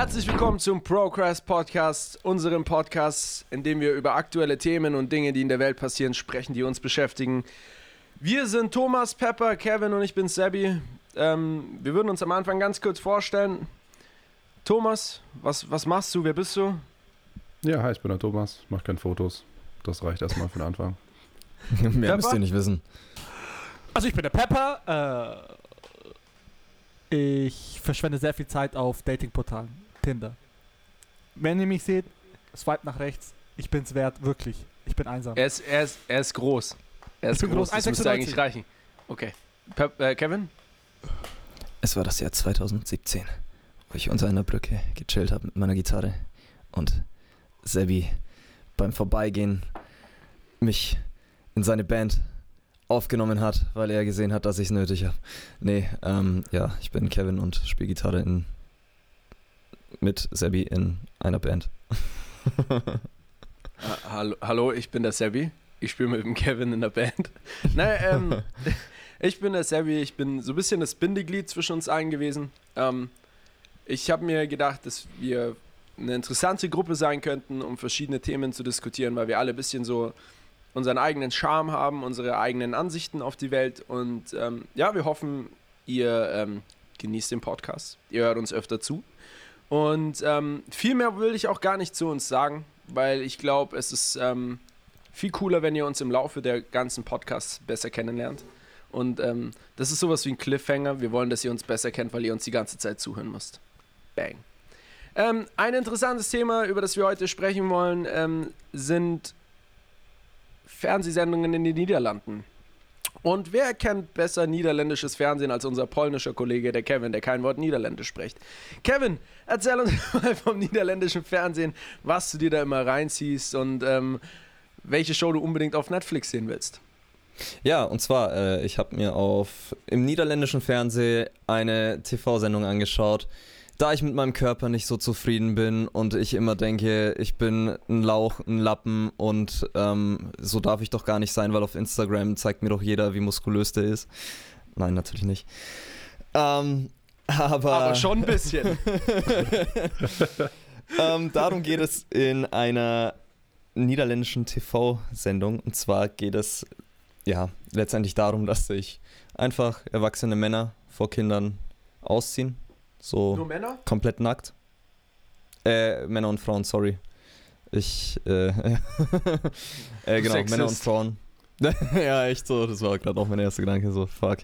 Herzlich willkommen zum Progress Podcast, unserem Podcast, in dem wir über aktuelle Themen und Dinge, die in der Welt passieren, sprechen, die uns beschäftigen. Wir sind Thomas, Pepper, Kevin und ich bin Sebi. Ähm, wir würden uns am Anfang ganz kurz vorstellen. Thomas, was, was machst du? Wer bist du? Ja, hi, ich bin der Thomas. Ich mache keine Fotos. Das reicht erstmal für den Anfang. Mehr müsst ihr nicht wissen. Also ich bin der Pepper. Äh, ich verschwende sehr viel Zeit auf Datingportalen. Tinder. Wenn ihr mich seht, swipe nach rechts. Ich bin's wert, wirklich. Ich bin einsam. Er ist, er ist, er ist groß. Er ist groß, groß, das müsste 1,96. eigentlich reichen. Okay. Pep, äh, Kevin? Es war das Jahr 2017, wo ich unter einer Brücke gechillt habe mit meiner Gitarre und Sebi beim Vorbeigehen mich in seine Band aufgenommen hat, weil er gesehen hat, dass ich es nötig habe. Nee, ähm, ja, ich bin Kevin und spiele Gitarre in, mit Sebi in einer Band. Hallo, hallo, ich bin der Sebi. Ich spiele mit dem Kevin in der Band. Naja, ähm, ich bin der Sebi. Ich bin so ein bisschen das Bindeglied zwischen uns allen gewesen. Ähm, ich habe mir gedacht, dass wir eine interessante Gruppe sein könnten, um verschiedene Themen zu diskutieren, weil wir alle ein bisschen so unseren eigenen Charme haben, unsere eigenen Ansichten auf die Welt. Und ähm, ja, wir hoffen, ihr ähm, genießt den Podcast. Ihr hört uns öfter zu. Und ähm, viel mehr will ich auch gar nicht zu uns sagen, weil ich glaube, es ist ähm, viel cooler, wenn ihr uns im Laufe der ganzen Podcasts besser kennenlernt. Und ähm, das ist sowas wie ein Cliffhanger. Wir wollen, dass ihr uns besser kennt, weil ihr uns die ganze Zeit zuhören müsst. Bang. Ähm, ein interessantes Thema, über das wir heute sprechen wollen, ähm, sind Fernsehsendungen in den Niederlanden. Und wer kennt besser niederländisches Fernsehen als unser polnischer Kollege, der Kevin, der kein Wort Niederländisch spricht? Kevin, erzähl uns mal vom niederländischen Fernsehen, was du dir da immer reinziehst und ähm, welche Show du unbedingt auf Netflix sehen willst. Ja, und zwar, äh, ich habe mir auf im niederländischen Fernsehen eine TV-Sendung angeschaut, da ich mit meinem Körper nicht so zufrieden bin und ich immer denke, ich bin ein Lauch, ein Lappen und ähm, so darf ich doch gar nicht sein, weil auf Instagram zeigt mir doch jeder, wie muskulös der ist. Nein, natürlich nicht. Ähm, aber, Aber schon ein bisschen. ähm, darum geht es in einer niederländischen TV-Sendung. Und zwar geht es ja letztendlich darum, dass sich einfach erwachsene Männer vor Kindern ausziehen. So Nur Männer? komplett nackt. Äh, Männer und Frauen, sorry. Ich, äh, äh genau, Männer und Sexist. Frauen. ja, echt so, das war gerade auch mein erster Gedanke, so, fuck.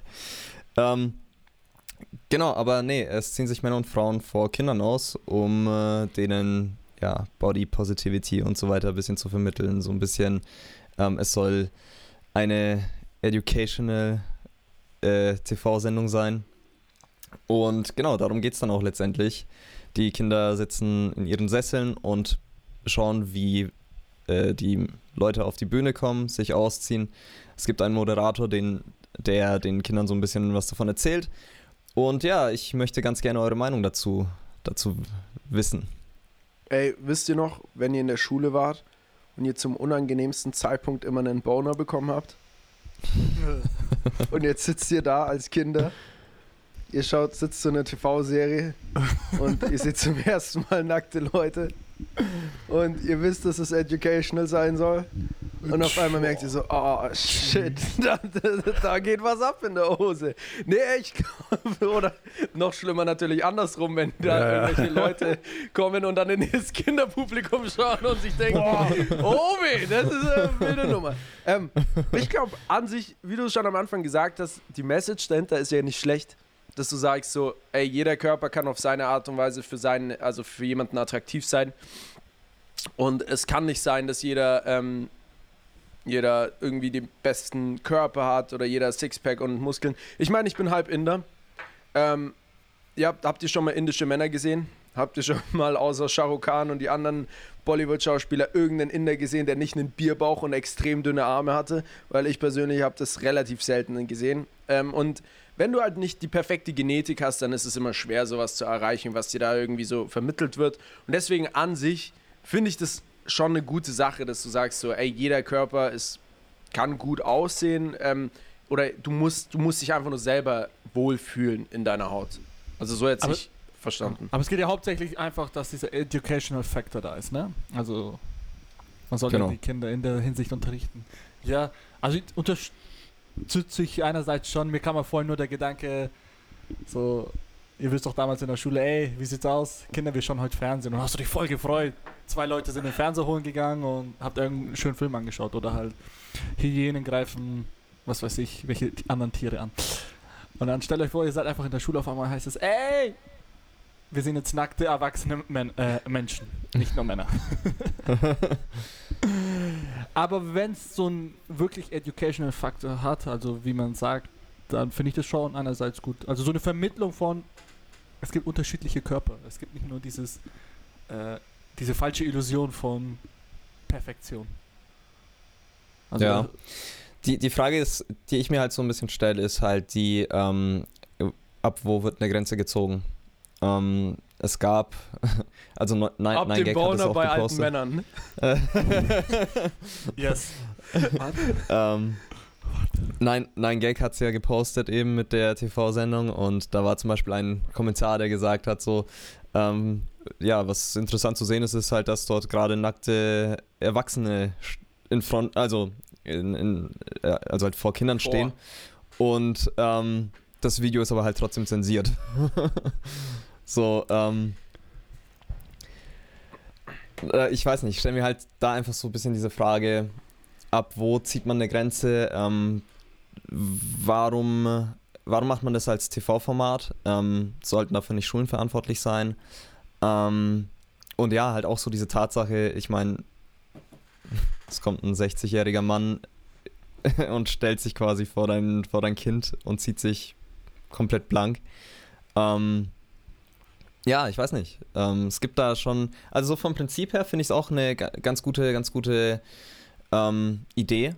Ähm, genau, aber nee, es ziehen sich Männer und Frauen vor Kindern aus, um äh, denen, ja, Body Positivity und so weiter ein bisschen zu vermitteln, so ein bisschen, ähm, es soll eine educational äh, TV-Sendung sein. Und genau, darum geht es dann auch letztendlich. Die Kinder sitzen in ihren Sesseln und schauen, wie äh, die Leute auf die Bühne kommen, sich ausziehen. Es gibt einen Moderator, den, der den Kindern so ein bisschen was davon erzählt. Und ja, ich möchte ganz gerne eure Meinung dazu, dazu wissen. Ey, wisst ihr noch, wenn ihr in der Schule wart und ihr zum unangenehmsten Zeitpunkt immer einen Boner bekommen habt? Und jetzt sitzt ihr da als Kinder. Ihr schaut, sitzt so eine TV-Serie und ihr seht zum ersten Mal nackte Leute. Und ihr wisst, dass es educational sein soll. Und auf einmal merkt ihr so, oh shit, da, da, geht was ab in der Hose. Nee, ich glaube, oder noch schlimmer natürlich andersrum, wenn da Ja, ja. irgendwelche Leute kommen und dann in das Kinderpublikum schauen und sich denken, oh weh, das ist eine wilde Nummer. Ähm, ich glaube an sich, wie du schon am Anfang gesagt hast, die Message dahinter ist ja nicht schlecht, dass du sagst so, ey, jeder Körper kann auf seine Art und Weise für seinen, also für jemanden attraktiv sein. Und es kann nicht sein, dass jeder, ähm, jeder irgendwie den besten Körper hat oder jeder Sixpack und Muskeln. Ich meine, ich bin halb Inder. Ähm, ja, habt ihr schon mal indische Männer gesehen? Habt ihr schon mal außer Shah Rukh Khan und die anderen Bollywood-Schauspieler irgendeinen Inder gesehen, der nicht einen Bierbauch und extrem dünne Arme hatte? Weil ich persönlich habe das relativ selten gesehen. Ähm, und wenn du halt nicht die perfekte Genetik hast, dann ist es immer schwer, sowas zu erreichen, was dir da irgendwie so vermittelt wird. Und deswegen an sich finde ich das schon eine gute Sache, dass du sagst so, ey, jeder Körper ist, kann gut aussehen ähm, oder du musst, du musst dich einfach nur selber wohlfühlen in deiner Haut. Also so jetzt nicht verstanden. Aber es geht ja hauptsächlich einfach, dass dieser Educational Factor da ist, ne? Also, man sollte Genau. die Kinder in der Hinsicht unterrichten. Ja, also ich unterstütze ich einerseits schon, mir kam mal vorhin nur der Gedanke, so, ihr wisst doch damals in der Schule, ey, wie sieht's aus? Kinder, wir schauen heute Fernsehen. Und hast du dich voll gefreut. Zwei Leute sind in den Fernseher holen gegangen und habt irgendeinen schönen Film angeschaut oder halt Hyänen greifen, was weiß ich, welche anderen Tiere an. Und dann stellt euch vor, ihr seid einfach in der Schule, auf einmal heißt es, ey, wir sind jetzt nackte, erwachsene Men äh, Menschen, nicht nur Männer. Aber wenn es so einen wirklich educational Faktor hat, also wie man sagt, dann finde ich das schon einerseits gut. Also so eine Vermittlung von, es gibt unterschiedliche Körper. Es gibt nicht nur dieses, äh, diese falsche Illusion von Perfektion. Also, Ja. Die, die Frage ist, die ich mir halt so ein bisschen stelle, ist halt die, ähm, ab wo wird eine Grenze gezogen? Ähm, es gab, also ne- nein, Ab nein, dem Gag hat es Boner auch bei alten gepostet. Männern. Yes. ähm, Nein, Nein Gag hat es ja gepostet eben mit der TV-Sendung und da war zum Beispiel ein Kommentar, der gesagt hat so, ähm, ja, was interessant zu sehen ist, ist halt, dass dort gerade nackte Erwachsene in Front, also in, in, äh, also halt vor Kindern Vor. stehen und ähm, das Video ist aber halt trotzdem zensiert. so, ähm, äh, ich weiß nicht, ich stelle mir halt da einfach so ein bisschen diese Frage, ab wo zieht man eine Grenze? Ähm, warum, warum macht man das als TV-Format? Ähm, sollten dafür nicht Schulen verantwortlich sein? Ähm, und ja, halt auch so diese Tatsache, ich meine, es kommt ein 60-jähriger Mann und stellt sich quasi vor dein, vor dein Kind und zieht sich komplett blank. Ähm, ja, ich weiß nicht. Ähm, es gibt da schon, also so vom Prinzip her finde ich es auch eine ga- ganz gute, ganz gute ähm, Idee,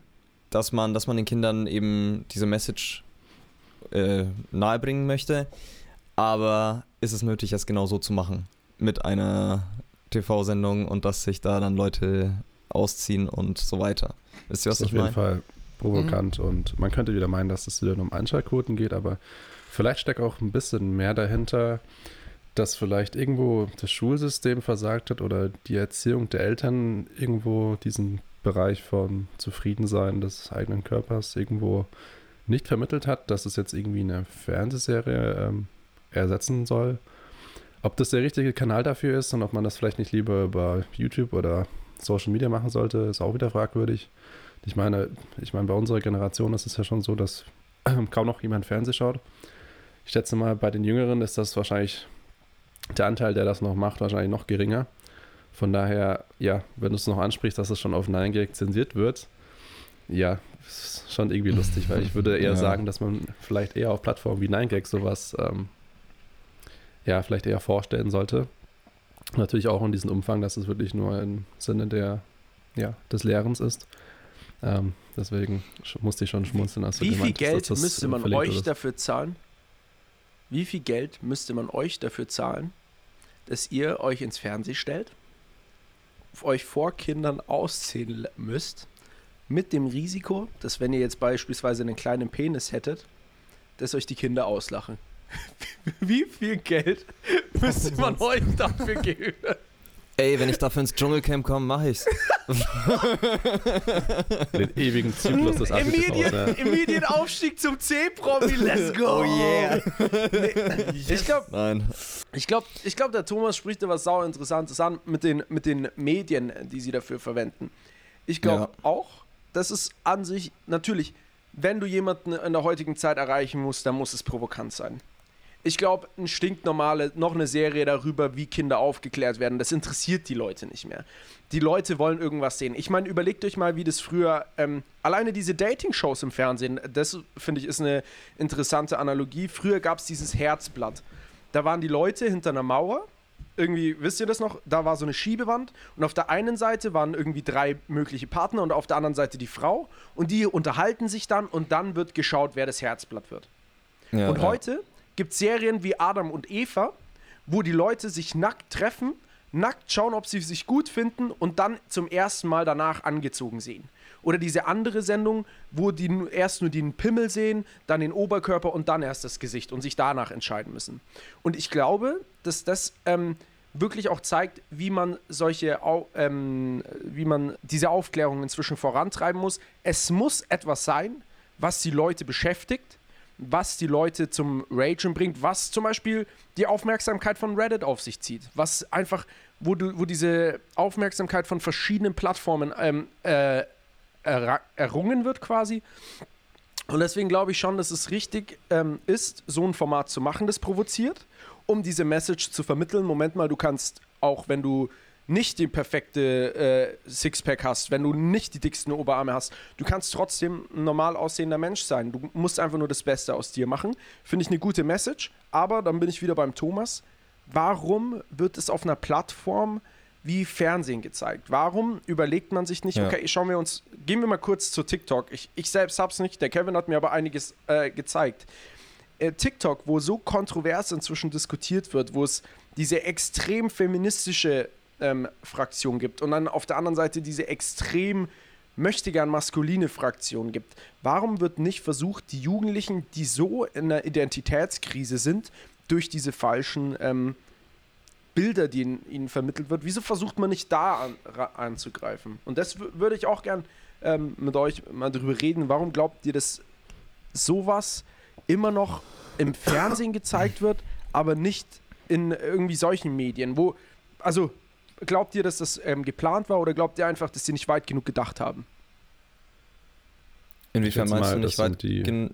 dass man, dass man den Kindern eben diese Message äh, nahebringen möchte. Aber ist es nötig, es genau so zu machen mit einer TV-Sendung und dass sich da dann Leute ausziehen und so weiter? Wisst ihr, was Das ist ich auf jeden? Fall provokant und man könnte wieder meinen, dass es wieder nur um Einschaltquoten geht, aber vielleicht steckt auch ein bisschen mehr dahinter, dass vielleicht irgendwo das Schulsystem versagt hat oder die Erziehung der Eltern irgendwo diesen Bereich von Zufriedensein des eigenen Körpers irgendwo nicht vermittelt hat, dass es jetzt irgendwie eine Fernsehserie ähm, ersetzen soll. Ob das der richtige Kanal dafür ist und ob man das vielleicht nicht lieber über YouTube oder Social Media machen sollte, ist auch wieder fragwürdig. Ich meine, ich meine, bei unserer Generation ist es ja schon so, dass kaum noch jemand Fernseh schaut. Ich schätze mal, bei den Jüngeren ist das wahrscheinlich der Anteil, der das noch macht, wahrscheinlich noch geringer. Von daher, ja, wenn du es noch ansprichst, dass es schon auf 9gag zensiert wird, ja, ist schon irgendwie lustig, weil ich würde eher Ja. sagen, dass man vielleicht eher auf Plattformen wie 9gag sowas, ähm, ja, vielleicht eher vorstellen sollte. Natürlich auch in diesem Umfang, dass es wirklich nur im Sinne der, ja, des Lehrens ist. Ähm, deswegen musste ich schon schmunzeln. Als du Wie viel hast, Geld müsste man euch dafür zahlen? Wie viel Geld müsste man euch dafür zahlen, dass ihr euch ins Fernsehen stellt, euch vor Kindern ausziehen müsst, mit dem Risiko, dass wenn ihr jetzt beispielsweise einen kleinen Penis hättet, dass euch die Kinder auslachen? Wie viel Geld müsste man euch dafür geben? Ey, wenn ich dafür ins Dschungelcamp komme, mache ich's. Den ewigen Zyklus des Immediate, Abschlusses. Immediate Aufstieg zum C-Promi, let's go! Oh yeah. Ich glaube, Nein. Ich glaube, ich glaub, der Thomas spricht da was sau Interessantes an mit den, mit den Medien, die sie dafür verwenden. Ich glaube auch, dass es an sich, natürlich, wenn du jemanden in der heutigen Zeit erreichen musst, dann muss es provokant sein. Ich glaube, ein stinknormale, noch eine Serie darüber, wie Kinder aufgeklärt werden, das interessiert die Leute nicht mehr. Die Leute wollen irgendwas sehen. Ich meine, überlegt euch mal, wie das früher, ähm, alleine diese Dating-Shows im Fernsehen, das finde ich ist eine interessante Analogie. Früher gab es dieses Herzblatt. Da waren die Leute hinter einer Mauer. Irgendwie, wisst ihr das noch? Da war so eine Schiebewand und auf der einen Seite waren irgendwie drei mögliche Partner und auf der anderen Seite die Frau und die unterhalten sich dann und dann wird geschaut, wer das Herzblatt wird. Ja, und ja. heute gibt Serien wie Adam und Eva, wo die Leute sich nackt treffen, nackt schauen, ob sie sich gut finden und dann zum ersten Mal danach angezogen sehen. Oder diese andere Sendung, wo die erst nur den Pimmel sehen, dann den Oberkörper und dann erst das Gesicht und sich danach entscheiden müssen. Und ich glaube, dass das ähm, wirklich auch zeigt, wie man solche, ähm, wie man diese Aufklärung inzwischen vorantreiben muss. Es muss etwas sein, was die Leute beschäftigt, was die Leute zum Ragen bringt, was zum Beispiel die Aufmerksamkeit von Reddit auf sich zieht, was einfach, wo du, wo diese Aufmerksamkeit von verschiedenen Plattformen ähm, äh, erra- errungen wird quasi. Und deswegen glaube ich schon, dass es richtig ähm, ist, so ein Format zu machen, das provoziert, um diese Message zu vermitteln. Moment mal, du kannst auch, wenn du nicht die perfekte äh, Sixpack hast, wenn du nicht die dicksten Oberarme hast, du kannst trotzdem ein normal aussehender Mensch sein. Du musst einfach nur das Beste aus dir machen. Finde ich eine gute Message. Aber dann bin ich wieder beim Thomas. Warum wird es auf einer Plattform wie Fernsehen gezeigt? Warum überlegt man sich nicht, Ja. okay, schauen wir uns, gehen wir mal kurz zu TikTok. Ich, ich selbst hab's nicht, der Kevin hat mir aber einiges äh, gezeigt. Äh, TikTok, wo so kontrovers inzwischen diskutiert wird, wo es diese extrem feministische ähm, Fraktion gibt und dann auf der anderen Seite diese extrem möchte gern maskuline Fraktion gibt. Warum wird nicht versucht, die Jugendlichen, die so in einer Identitätskrise sind, durch diese falschen ähm, Bilder, die in, ihnen vermittelt wird, wieso versucht man nicht da an, anzugreifen? Und das wü- würde ich auch gern ähm, mit euch mal drüber reden. Warum glaubt ihr, dass sowas immer noch im Fernsehen gezeigt wird, aber nicht in irgendwie solchen Medien? Wo, also glaubt ihr, dass das ähm, geplant war oder glaubt ihr einfach, dass sie nicht weit genug gedacht haben? Inwiefern meinst mal, du das nicht sind weit die- gen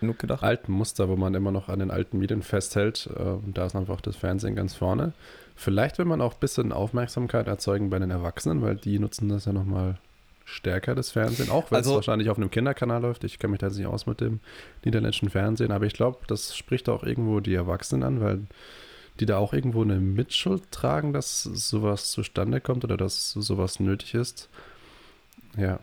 genug gedacht? alten Muster, wo man immer noch an den alten Medien festhält. Äh, und da ist einfach das Fernsehen ganz vorne. Vielleicht will man auch ein bisschen Aufmerksamkeit erzeugen bei den Erwachsenen, weil die nutzen das ja nochmal stärker, das Fernsehen. Auch wenn es Also- wahrscheinlich auf einem Kinderkanal läuft. Ich kenne mich da jetzt nicht aus mit dem niederländischen Fernsehen, aber ich glaube, das spricht auch irgendwo die Erwachsenen an, weil die da auch irgendwo eine Mitschuld tragen, dass sowas zustande kommt oder dass sowas nötig ist. Ja,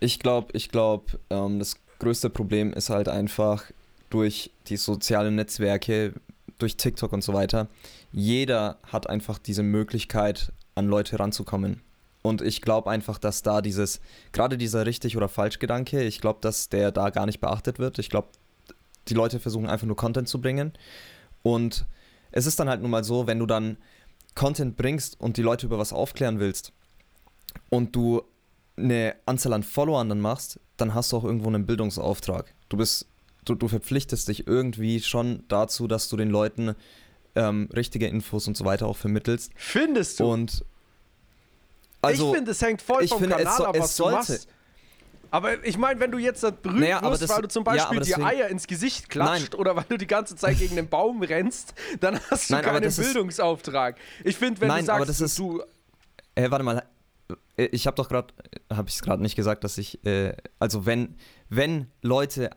Ich glaube, ich glaube, ähm, das größte Problem ist halt einfach durch die sozialen Netzwerke, durch TikTok und so weiter. Jeder hat einfach diese Möglichkeit, an Leute ranzukommen. Und ich glaube einfach, dass da dieses, gerade dieser richtig oder falsch Gedanke, ich glaube, dass der da gar nicht beachtet wird. Ich glaube, die Leute versuchen einfach nur Content zu bringen. Und es ist dann halt nun mal so, wenn du dann Content bringst und die Leute über was aufklären willst und du eine Anzahl an Followern dann machst, dann hast du auch irgendwo einen Bildungsauftrag. Du bist, du, du verpflichtest dich irgendwie schon dazu, dass du den Leuten ähm, richtige Infos und so weiter auch vermittelst. Findest du? Und also, ich finde, es hängt voll ich vom finde, es Kanal ab, was du sollte. machst. Aber ich meine, wenn du jetzt berühmt Naja, wirst, das- weil du zum ja, Beispiel die deswegen- Eier ins Gesicht klatscht oder weil du die ganze Zeit gegen den Baum rennst, dann hast du Nein, keinen Bildungsauftrag. Ich finde, wenn Nein, du aber sagst, das ist- du, äh, warte mal, äh, ich habe doch gerade, habe ich es gerade nicht gesagt, dass ich, äh, also wenn, wenn Leute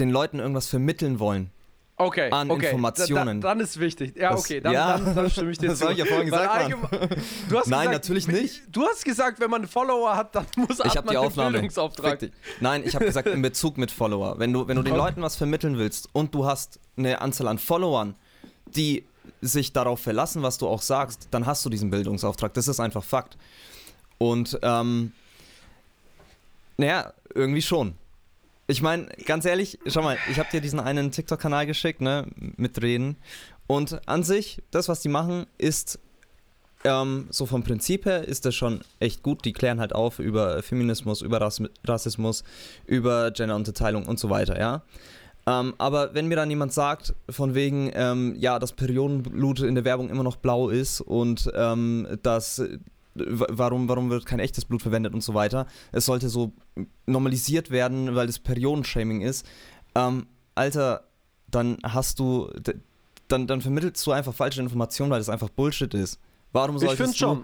den Leuten irgendwas vermitteln wollen, okay, an okay, Informationen. Da, da, dann ist wichtig. Ja, Das- okay, dann, ja. dann, dann stimme ich dir Das zu. hab ich ja vorhin gesagt, Du hast Nein, gesagt, natürlich nicht. Du hast gesagt, wenn man einen Follower hat, dann muss Ich habe man die einen Aufnahme. Bildungsauftrag. Dich. Nein, ich habe gesagt in Bezug mit Follower. Wenn du, wenn du den Okay. Leuten was vermitteln willst und du hast eine Anzahl an Followern, die sich darauf verlassen, was du auch sagst, dann hast du diesen Bildungsauftrag. Das ist einfach Fakt. Und ähm, naja, irgendwie schon. Ich meine, ganz ehrlich, schau mal, ich habe dir diesen einen TikTok-Kanal geschickt, ne, mit Reden. Und an sich, das, was die machen, ist ähm, so vom Prinzip her ist das schon echt gut. Die klären halt auf über Feminismus, über Rass Rassismus, über Genderunterteilung und so weiter, ja. Ähm, aber wenn mir dann jemand sagt, von wegen, ähm, ja, dass Periodenblut in der Werbung immer noch blau ist und ähm, dass warum, warum wird kein echtes Blut verwendet und so weiter, es sollte so normalisiert werden, weil das Periodenshaming ist, ähm, Alter, dann hast du, dann, dann vermittelst du einfach falsche Informationen, weil das einfach Bullshit ist. Warum Ich solltest finde du schon.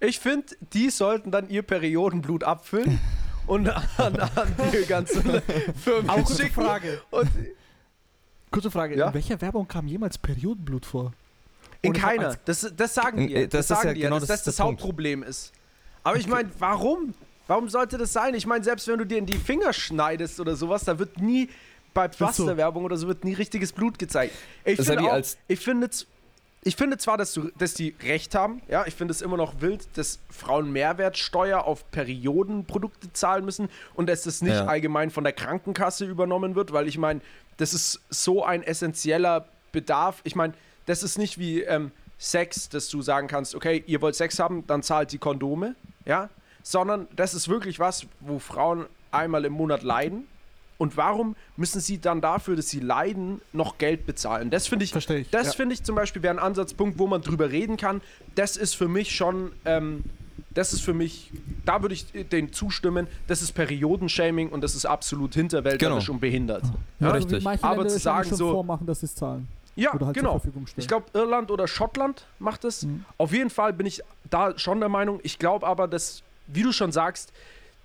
Ich finde, die sollten dann ihr Periodenblut abfüllen und an, an die ganzen Firmen Auch kurze schicken. Frage. Und Kurze Frage. Ja? In welcher Werbung kam jemals Periodenblut vor? In keiner. Das, das sagen die. äh, das Das, ist sagen ja genau dass das das das. Hauptproblem ist. Aber ich meine, warum? Warum sollte das sein? Ich meine, selbst wenn du dir in die Finger schneidest oder sowas, da wird nie bei. Pflasterwerbung oder so wird nie richtiges Blut gezeigt. Ich finde auch, ich finde, ich finde zwar, dass, du, dass die recht haben, ja, ich finde es immer noch wild, dass Frauen Mehrwertsteuer auf Periodenprodukte zahlen müssen und dass das nicht Ja. allgemein von der Krankenkasse übernommen wird, weil ich meine, das ist so ein essentieller Bedarf. Ich meine, das ist nicht wie ähm, Sex, dass du sagen kannst, okay, ihr wollt Sex haben, dann zahlt die Kondome, ja, sondern das ist wirklich was, wo Frauen einmal im Monat leiden. Und warum müssen sie dann dafür, dass sie leiden, noch Geld bezahlen? Das finde ich, Verstehe ich, das ja. finde ich zum Beispiel wäre ein Ansatzpunkt, wo man drüber reden kann. Das ist für mich schon, ähm, das ist für mich, da würde ich den zustimmen. Das ist Periodenshaming und das ist absolut hinterwäldlerisch Genau. und behindert. Ja, Ja, richtig. Aber zu sagen schon so- vormachen, dass sie es zahlen. Ja, Oder halt genau. zur Verfügung stellen. Ich glaube, Irland oder Schottland macht es. Mhm. Auf jeden Fall bin ich da schon der Meinung. Ich glaube aber, dass, wie du schon sagst,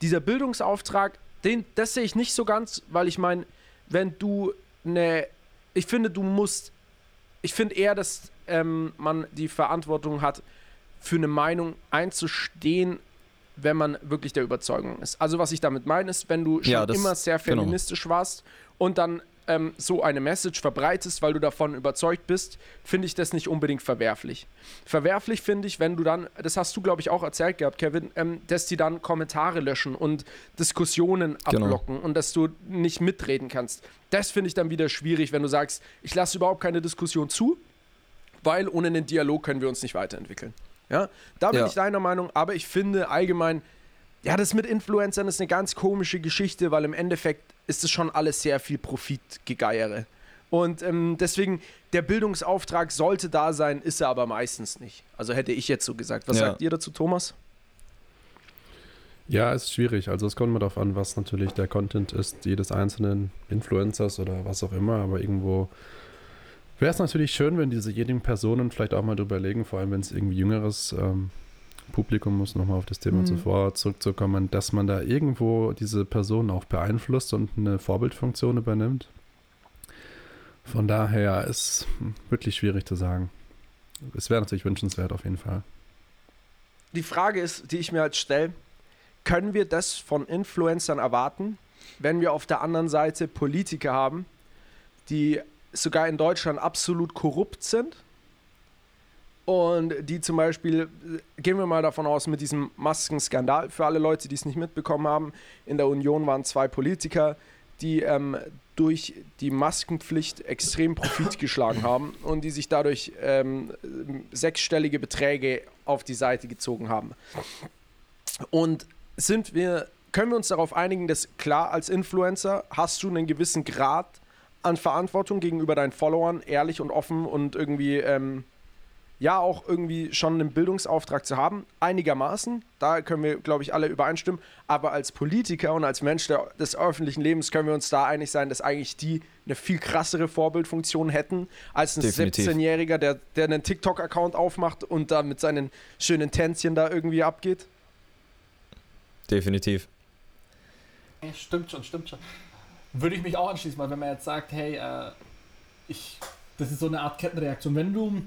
dieser Bildungsauftrag, den, das sehe ich nicht so ganz, weil ich meine, wenn du eine, ich finde, du musst, ich finde eher, dass ähm, man die Verantwortung hat, für eine Meinung einzustehen, wenn man wirklich der Überzeugung ist. Also was ich damit meine, ist, wenn du schon Ja, das- immer sehr genau. feministisch warst und dann ähm, so eine Message verbreitest, weil du davon überzeugt bist, finde ich das nicht unbedingt verwerflich. Verwerflich finde ich, wenn du dann, das hast du glaube ich auch erzählt gehabt, Kevin, ähm, dass die dann Kommentare löschen und Diskussionen Genau. abblocken und dass du nicht mitreden kannst. Das finde ich dann wieder schwierig, wenn du sagst, ich lasse überhaupt keine Diskussion zu, weil ohne einen Dialog können wir uns nicht weiterentwickeln. Ja, da bin Ja. ich deiner Meinung, aber ich finde allgemein, ja, das mit Influencern ist eine ganz komische Geschichte, weil im Endeffekt ist es schon alles sehr viel Profitgegeiere. Und ähm, deswegen, der Bildungsauftrag sollte da sein, ist er aber meistens nicht. Also hätte ich jetzt so gesagt. Was Ja. sagt ihr dazu, Thomas? Ja, es ist schwierig. Also es kommt immer darauf an, was natürlich der Content ist, jedes einzelnen Influencers oder was auch immer. Aber irgendwo wäre es natürlich schön, wenn diese jenigen Personen vielleicht auch mal drüber legen, vor allem wenn es irgendwie jüngeres ähm, Publikum muss, nochmal auf das Thema Mhm. zuvor zurückzukommen, dass man da irgendwo diese Personen auch beeinflusst und eine Vorbildfunktion übernimmt. Von daher ist hm, wirklich schwierig zu sagen. Es wäre natürlich wünschenswert auf jeden Fall. Die Frage ist, die ich mir halt stelle, können wir das von Influencern erwarten, wenn wir auf der anderen Seite Politiker haben, die sogar in Deutschland absolut korrupt sind und die zum Beispiel, äh, gehen wir mal davon aus, mit diesem Maskenskandal, für alle Leute, die es nicht mitbekommen haben, in der Union waren zwei Politiker, die ähm, durch die Maskenpflicht extrem Profit geschlagen haben und die sich dadurch ähm, sechsstellige Beträge auf die Seite gezogen haben. Und sind wir, können wir uns darauf einigen, dass klar, als Influencer hast du einen gewissen Grad an Verantwortung gegenüber deinen Followern, ehrlich und offen und irgendwie, ähm, ja, auch irgendwie schon einen Bildungsauftrag zu haben, einigermaßen. Da können wir, glaube ich, alle übereinstimmen. Aber als Politiker und als Mensch der, des öffentlichen Lebens können wir uns da einig sein, dass eigentlich die eine viel krassere Vorbildfunktion hätten als ein Definitiv. 17-Jähriger, der, der einen TikTok-Account aufmacht und da mit seinen schönen Tänzchen da irgendwie abgeht. Definitiv. Stimmt schon, stimmt schon. Würde ich mich auch anschließen, weil wenn man jetzt sagt, hey, äh, ich, das ist so eine Art Kettenreaktion. Wenn du,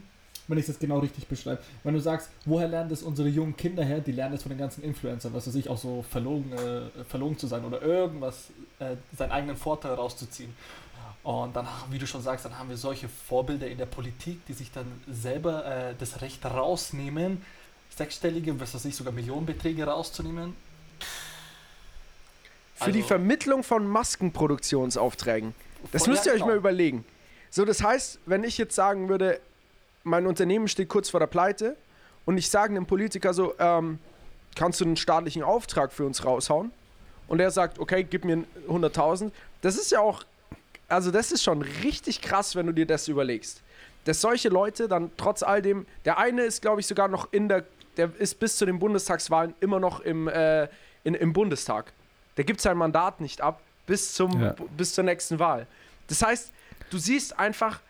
wenn ich das genau richtig beschreibe, wenn du sagst, woher lernen das unsere jungen Kinder her, die lernen das von den ganzen Influencern, was weiß ich, auch so verlogen, äh, verlogen zu sein oder irgendwas, äh, seinen eigenen Vorteil rauszuziehen. Und dann, wie du schon sagst, dann haben wir solche Vorbilder in der Politik, die sich dann selber äh, das Recht rausnehmen, sechsstellige, was weiß ich, sogar Millionenbeträge rauszunehmen. Für die Also- Vermittlung von Maskenproduktionsaufträgen. Das müsst ihr euch genau. mal überlegen. So, das heißt, wenn ich jetzt sagen würde, mein Unternehmen steht kurz vor der Pleite und ich sage einem Politiker so, ähm, kannst du einen staatlichen Auftrag für uns raushauen? Und er sagt, okay, gib mir 100.000. Das ist ja auch, also das ist schon richtig krass, wenn du dir das überlegst. Dass solche Leute dann trotz all dem, der eine ist, glaube ich, sogar noch in der, der ist bis zu den Bundestagswahlen immer noch im, äh, in, im Bundestag. Der gibt sein Mandat nicht ab bis, zum, Ja. bis zur nächsten Wahl. Das heißt, du siehst einfach,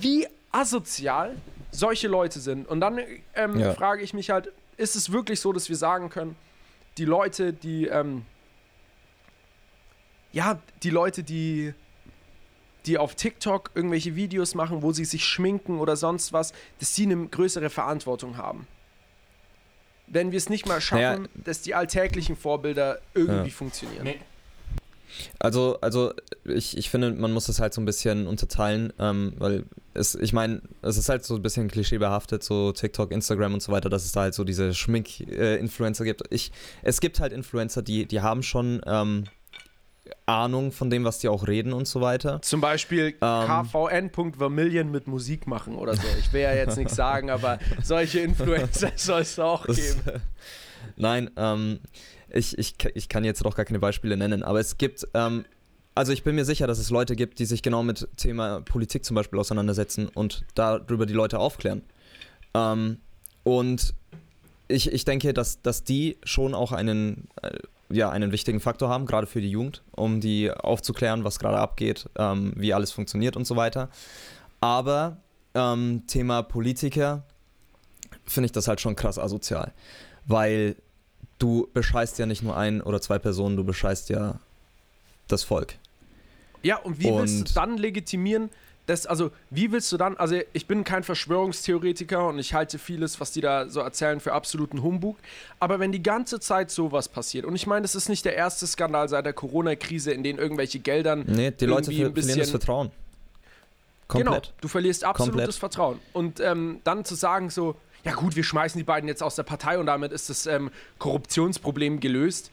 wie asozial solche Leute sind. Und dann ähm, Ja. frage ich mich halt, ist es wirklich so, dass wir sagen können, die Leute, die, ähm, ja, die Leute, die, die auf TikTok irgendwelche Videos machen, wo sie sich schminken oder sonst was, dass sie eine größere Verantwortung haben. Wenn wir es nicht mal schaffen, Naja. dass die alltäglichen Vorbilder irgendwie Ja. funktionieren. Nee. Also, also ich, ich finde, man muss das halt so ein bisschen unterteilen, ähm, weil es, ich meine, es ist halt so ein bisschen klischeebehaftet, so TikTok, Instagram und so weiter, dass es da halt so diese Schmink-Influencer gibt. Ich, es gibt halt Influencer, die, die haben schon ähm, Ahnung von dem, was die auch reden und so weiter. Zum Beispiel Ähm. kvn.vermillion mit Musik machen oder so. Ich will ja jetzt nichts sagen, aber solche Influencer soll es auch geben. Nein, ähm, ich, ich, ich kann jetzt doch gar keine Beispiele nennen, aber es gibt, ähm, also ich bin mir sicher, dass es Leute gibt, die sich genau mit Thema Politik zum Beispiel auseinandersetzen und darüber die Leute aufklären. Ähm, und ich, ich denke, dass, dass die schon auch einen, äh, ja, einen wichtigen Faktor haben, gerade für die Jugend, um die aufzuklären, was gerade abgeht, ähm, wie alles funktioniert und so weiter. Aber ähm, Thema Politiker finde ich das halt schon krass asozial, weil du bescheißt ja nicht nur ein oder zwei Personen, du bescheißt ja das Volk. Ja, und wie willst Und- du dann legitimieren, dass, also, wie willst du dann, also, ich bin kein Verschwörungstheoretiker und ich halte vieles, was die da so erzählen, für absoluten Humbug. Aber wenn die ganze Zeit sowas passiert, und ich meine, das ist nicht der erste Skandal seit der Corona-Krise, in dem irgendwelche Geldern Nee, die Leute ver ein verlieren das bisschen- Vertrauen. Komplett. Genau, du verlierst absolutes Komplett. Vertrauen. Und ähm, dann zu sagen so, ja gut, wir schmeißen die beiden jetzt aus der Partei und damit ist das ähm, Korruptionsproblem gelöst.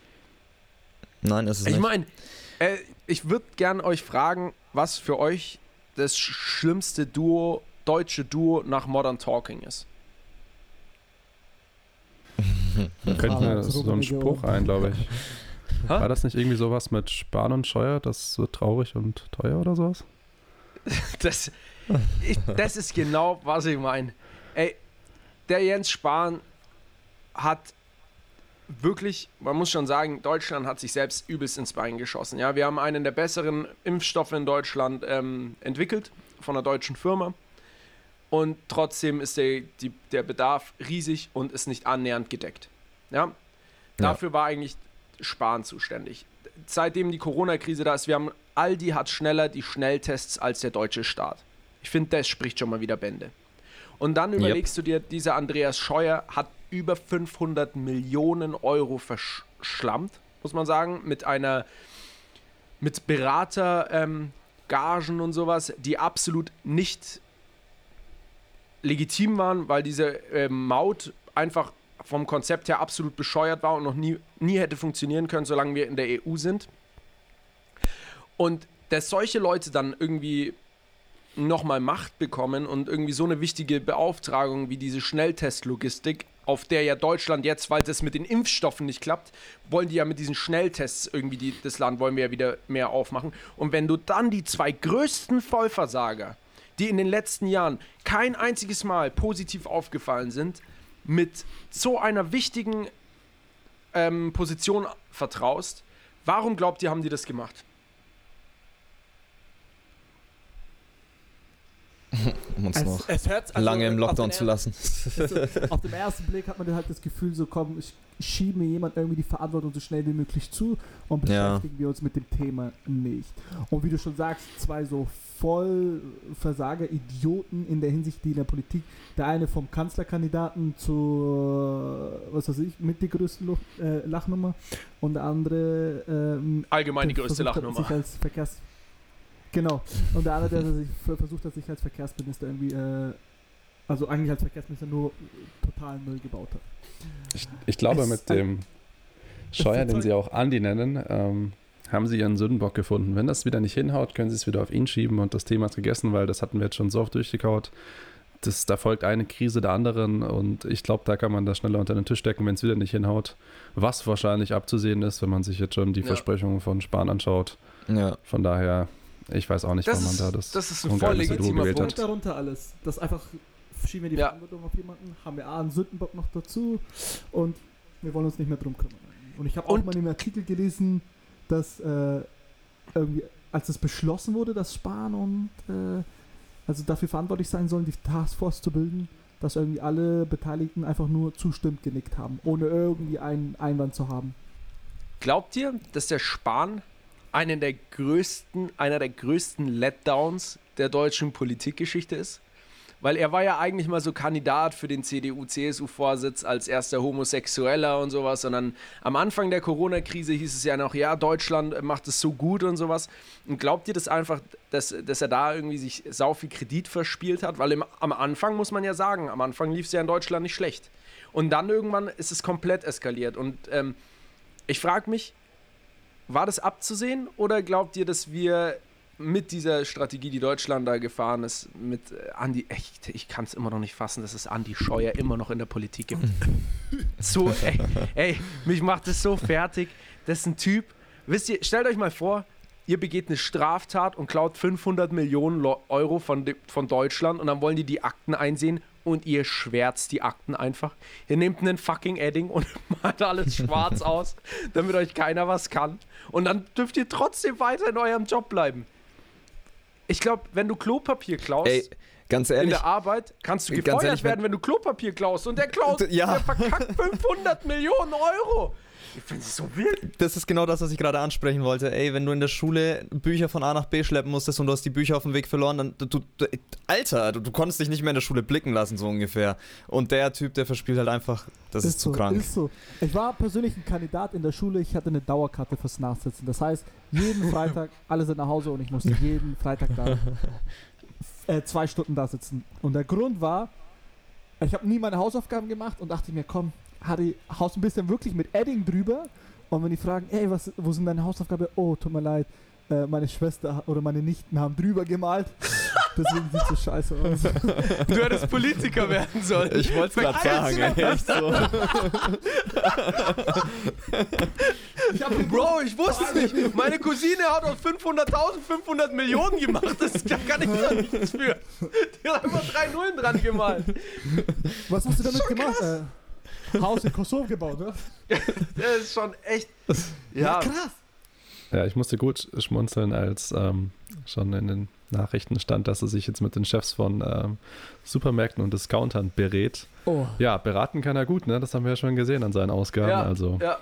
Nein, ist es Ich nicht. meine, äh, ich würde gern euch fragen, was für euch das sch- schlimmste Duo, deutsche Duo nach Modern Talking ist. Da könnte Aber mir zu so ein Ruben Spruch ein, glaube ich. War das nicht irgendwie sowas mit Spahn und Scheuer, das so traurig und teuer oder sowas? Das, ich, das ist genau, was ich meine. Ey, der Jens Spahn hat wirklich, man muss schon sagen, Deutschland hat sich selbst übelst ins Bein geschossen. Ja, wir haben einen der besseren Impfstoffe in Deutschland ähm, entwickelt von einer deutschen Firma. Und trotzdem ist der, die, der Bedarf riesig und ist nicht annähernd gedeckt. Ja? Dafür war eigentlich Spahn zuständig. Seitdem die Corona-Krise da ist, wir haben, Aldi hat schneller die Schnelltests als der deutsche Staat. Ich finde, das spricht schon mal wieder Bände. Und dann überlegst du dir, dieser Andreas Scheuer hat über 500 Millionen Euro verschlammt, muss man sagen, mit einer, mit Berater, ähm, Gagen und sowas, die absolut nicht legitim waren, weil diese ähm, Maut einfach vom Konzept her absolut bescheuert war und noch nie, nie hätte funktionieren können, solange wir in der EU sind. Und dass solche Leute dann irgendwie nochmal Macht bekommen und irgendwie so eine wichtige Beauftragung wie diese Schnelltestlogistik, auf der ja Deutschland jetzt, weil das mit den Impfstoffen nicht klappt, wollen die ja mit diesen Schnelltests irgendwie die, das Land wollen wir ja wieder mehr aufmachen. Und wenn du dann die zwei größten Vollversager, die in den letzten Jahren kein einziges Mal positiv aufgefallen sind, mit so einer wichtigen ähm, Position vertraust, warum glaubt ihr, haben die das gemacht? Um uns noch es hört, also, lange im auf Lockdown zu lassen. Also, auf dem ersten Blick hat man halt das Gefühl, so komm, ich schiebe mir jemand irgendwie die Verantwortung so schnell wie möglich zu und Ja. beschäftigen wir uns mit dem Thema nicht. Und wie du schon sagst, zwei so Vollversager-Idioten in der Hinsicht, die in der Politik, der eine vom Kanzlerkandidaten zur, was weiß ich, mit die größte Luch, äh, Lachnummer und der andere ähm, Allgemein die der größte Lachnummer. Sich als Verkehrs genau. Und der andere, der sich ver- versucht hat, sich als Verkehrsminister irgendwie, äh, also eigentlich als Verkehrsminister nur totalen Müll gebaut hat. Ich, ich glaube, Es- mit dem Scheuer, den sie auch Andi nennen, ähm, haben sie ihren Sündenbock gefunden. Wenn das wieder nicht hinhaut, können sie es wieder auf ihn schieben und das Thema ist gegessen, weil das hatten wir jetzt schon so oft durchgekaut. Das, da folgt eine Krise der anderen und ich glaube, da kann man das schneller unter den Tisch stecken, wenn es wieder nicht hinhaut. Was wahrscheinlich abzusehen ist, wenn man sich jetzt schon die Ja. Versprechungen von Spahn anschaut. Ja. Von daher, ich weiß auch nicht, Das wann man da das. das ist ein voll legitimer Punkt. hat. darunter alles. Das einfach schieben wir die Ja. Verantwortung auf jemanden, haben wir A, einen Sündenbock noch dazu und wir wollen uns nicht mehr drum kümmern. Und ich habe auch mal in einem Artikel gelesen, dass äh, irgendwie, als es beschlossen wurde, dass Spahn und äh, also dafür verantwortlich sein sollen, die Taskforce zu bilden, dass irgendwie alle Beteiligten einfach nur zustimmt genickt haben, ohne irgendwie einen Einwand zu haben. Glaubt ihr, dass der Spahn einen der größten, einer der größten Letdowns der deutschen Politikgeschichte ist? weil er war ja eigentlich mal so Kandidat für den CDU-CSU-Vorsitz als erster Homosexueller und sowas. Und dann am Anfang der Corona-Krise hieß es ja noch, ja, Deutschland macht es so gut und sowas. Und glaubt ihr das einfach, dass, dass er da irgendwie sich sau viel Kredit verspielt hat? Weil im, am Anfang muss man ja sagen, am Anfang lief es ja in Deutschland nicht schlecht. Und dann irgendwann ist es komplett eskaliert. Und ähm, ich frage mich, war das abzusehen oder glaubt ihr, dass wir mit dieser Strategie, die Deutschland da gefahren ist, mit äh, Andi, echt, ich kann es immer noch nicht fassen, dass es Andi Scheuer immer noch in der Politik gibt. so, ey, ey, mich macht das so fertig. Das ist ein Typ, wisst ihr, stellt euch mal vor, ihr begeht eine Straftat und klaut 500 Millionen Euro von, von Deutschland und dann wollen die die Akten einsehen und ihr schwärzt die Akten einfach. Ihr nehmt einen fucking Edding und malt alles schwarz aus, damit euch keiner was kann. Und dann dürft ihr trotzdem weiter in eurem Job bleiben. Ich glaube, wenn du Klopapier klaust, Ey, ganz ehrlich, in der Arbeit, kannst du gefeuert ehrlich, werden, wenn du Klopapier klaust. Und der klaut, ja. der verkackt 500 Millionen Euro. Ich finde es so wild. Das ist genau das, was ich gerade ansprechen wollte. Ey, wenn du in der Schule Bücher von A nach B schleppen musstest und du hast die Bücher auf dem Weg verloren, dann du, du Alter, du, du, konntest dich nicht mehr in der Schule blicken lassen, so ungefähr. Und der Typ, der verspielt halt einfach, das ist, ist zu krank. Ist so. Ich war persönlich ein Kandidat in der Schule, ich hatte eine Dauerkarte fürs Nachsitzen. Das heißt, jeden Freitag, alle sind nach Hause und ich musste jeden Freitag da äh, zwei Stunden da sitzen. Und der Grund war, ich habe nie meine Hausaufgaben gemacht und dachte mir, komm, Harry, haust ein bisschen wirklich mit Edding drüber. Und wenn die fragen, ey, was, wo sind deine Hausaufgaben? Oh, tut mir leid, äh, meine Schwester oder meine Nichten haben drüber gemalt. Deswegen sieht so scheiße aus. Du hättest Politiker werden sollen. Ich wollte es gerade sagen, echt so. ich Bro, ich wusste es nicht. Meine Cousine hat aus 500.000 500 Millionen gemacht. Das, da kann ich da nichts für. Die hat einfach drei Nullen dran gemalt. Was hast du damit gemacht? Äh, Haus in Kosovo gebaut, ne? das ist schon echt. Ja, ja krass. Ja, ich musste gut schmunzeln, als ähm, schon in den Nachrichten stand, dass er sich jetzt mit den Chefs von ähm, Supermärkten und Discountern berät. Oh. Ja, beraten kann er gut, ne? Das haben wir ja schon gesehen an seinen Ausgaben. Ja, also, ja.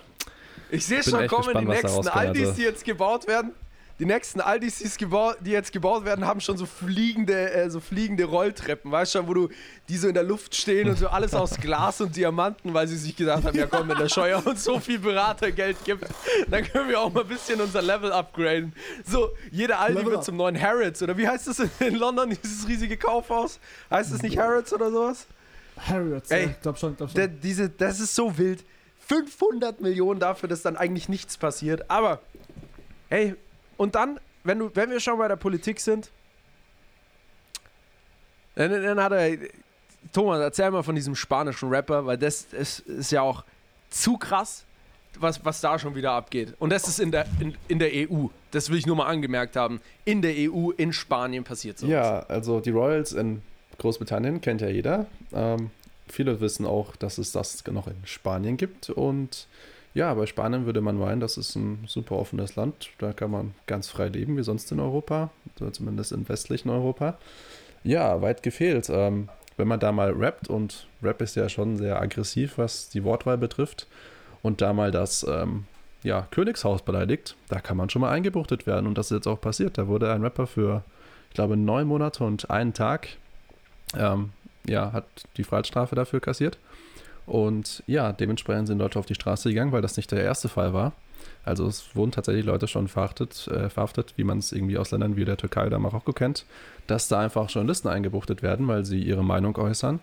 Ich sehe schon kommen, gespannt, die nächsten Aldis, die jetzt gebaut werden die nächsten Aldis, die jetzt gebaut werden, haben schon so fliegende, äh, so fliegende Rolltreppen, weißt du schon, wo du die so in der Luft stehen und so alles aus Glas und Diamanten, weil sie sich gedacht haben, ja komm, wenn der Scheuer uns so viel Beratergeld gibt, dann können wir auch mal ein bisschen unser Level upgraden. So, jeder Aldi wird zum neuen Harrods, oder wie heißt das in London, dieses riesige Kaufhaus? Heißt das nicht Harrods oder sowas? Harrods, Ey, ja, glaub schon, glaub schon. Der, diese, das ist so wild. 500 Millionen dafür, dass dann eigentlich nichts passiert. Aber, hey, und dann, wenn, du, wenn wir schon bei der Politik sind, dann, dann hat er. Thomas, erzähl mal von diesem spanischen Rapper, weil das ist, ist ja auch zu krass, was, was da schon wieder abgeht. Und das ist in der, in, in der EU. Das will ich nur mal angemerkt haben. In der EU, in Spanien passiert so. Ja, also die Royals in Großbritannien kennt ja jeder. Ähm, viele wissen auch, dass es das noch in Spanien gibt. Und ja, bei Spanien würde man meinen, das ist ein super offenes Land. Da kann man ganz frei leben, wie sonst in Europa, zumindest im westlichen Europa. Ja, weit gefehlt. Ähm, wenn man da mal rappt, und Rap ist ja schon sehr aggressiv, was die Wortwahl betrifft, und da mal das ähm, ja, Königshaus beleidigt, da kann man schon mal eingebuchtet werden. Und das ist jetzt auch passiert. Da wurde ein Rapper für, ich glaube, neun Monate und einen Tag, ähm, ja, hat die Freiheitsstrafe dafür kassiert. Und ja, dementsprechend sind Leute auf die Straße gegangen, weil das nicht der erste Fall war. Also es wurden tatsächlich Leute schon verhaftet, äh, verhaftet wie man es irgendwie aus Ländern wie der Türkei oder Marokko kennt, dass da einfach Journalisten eingebuchtet werden, weil sie ihre Meinung äußern.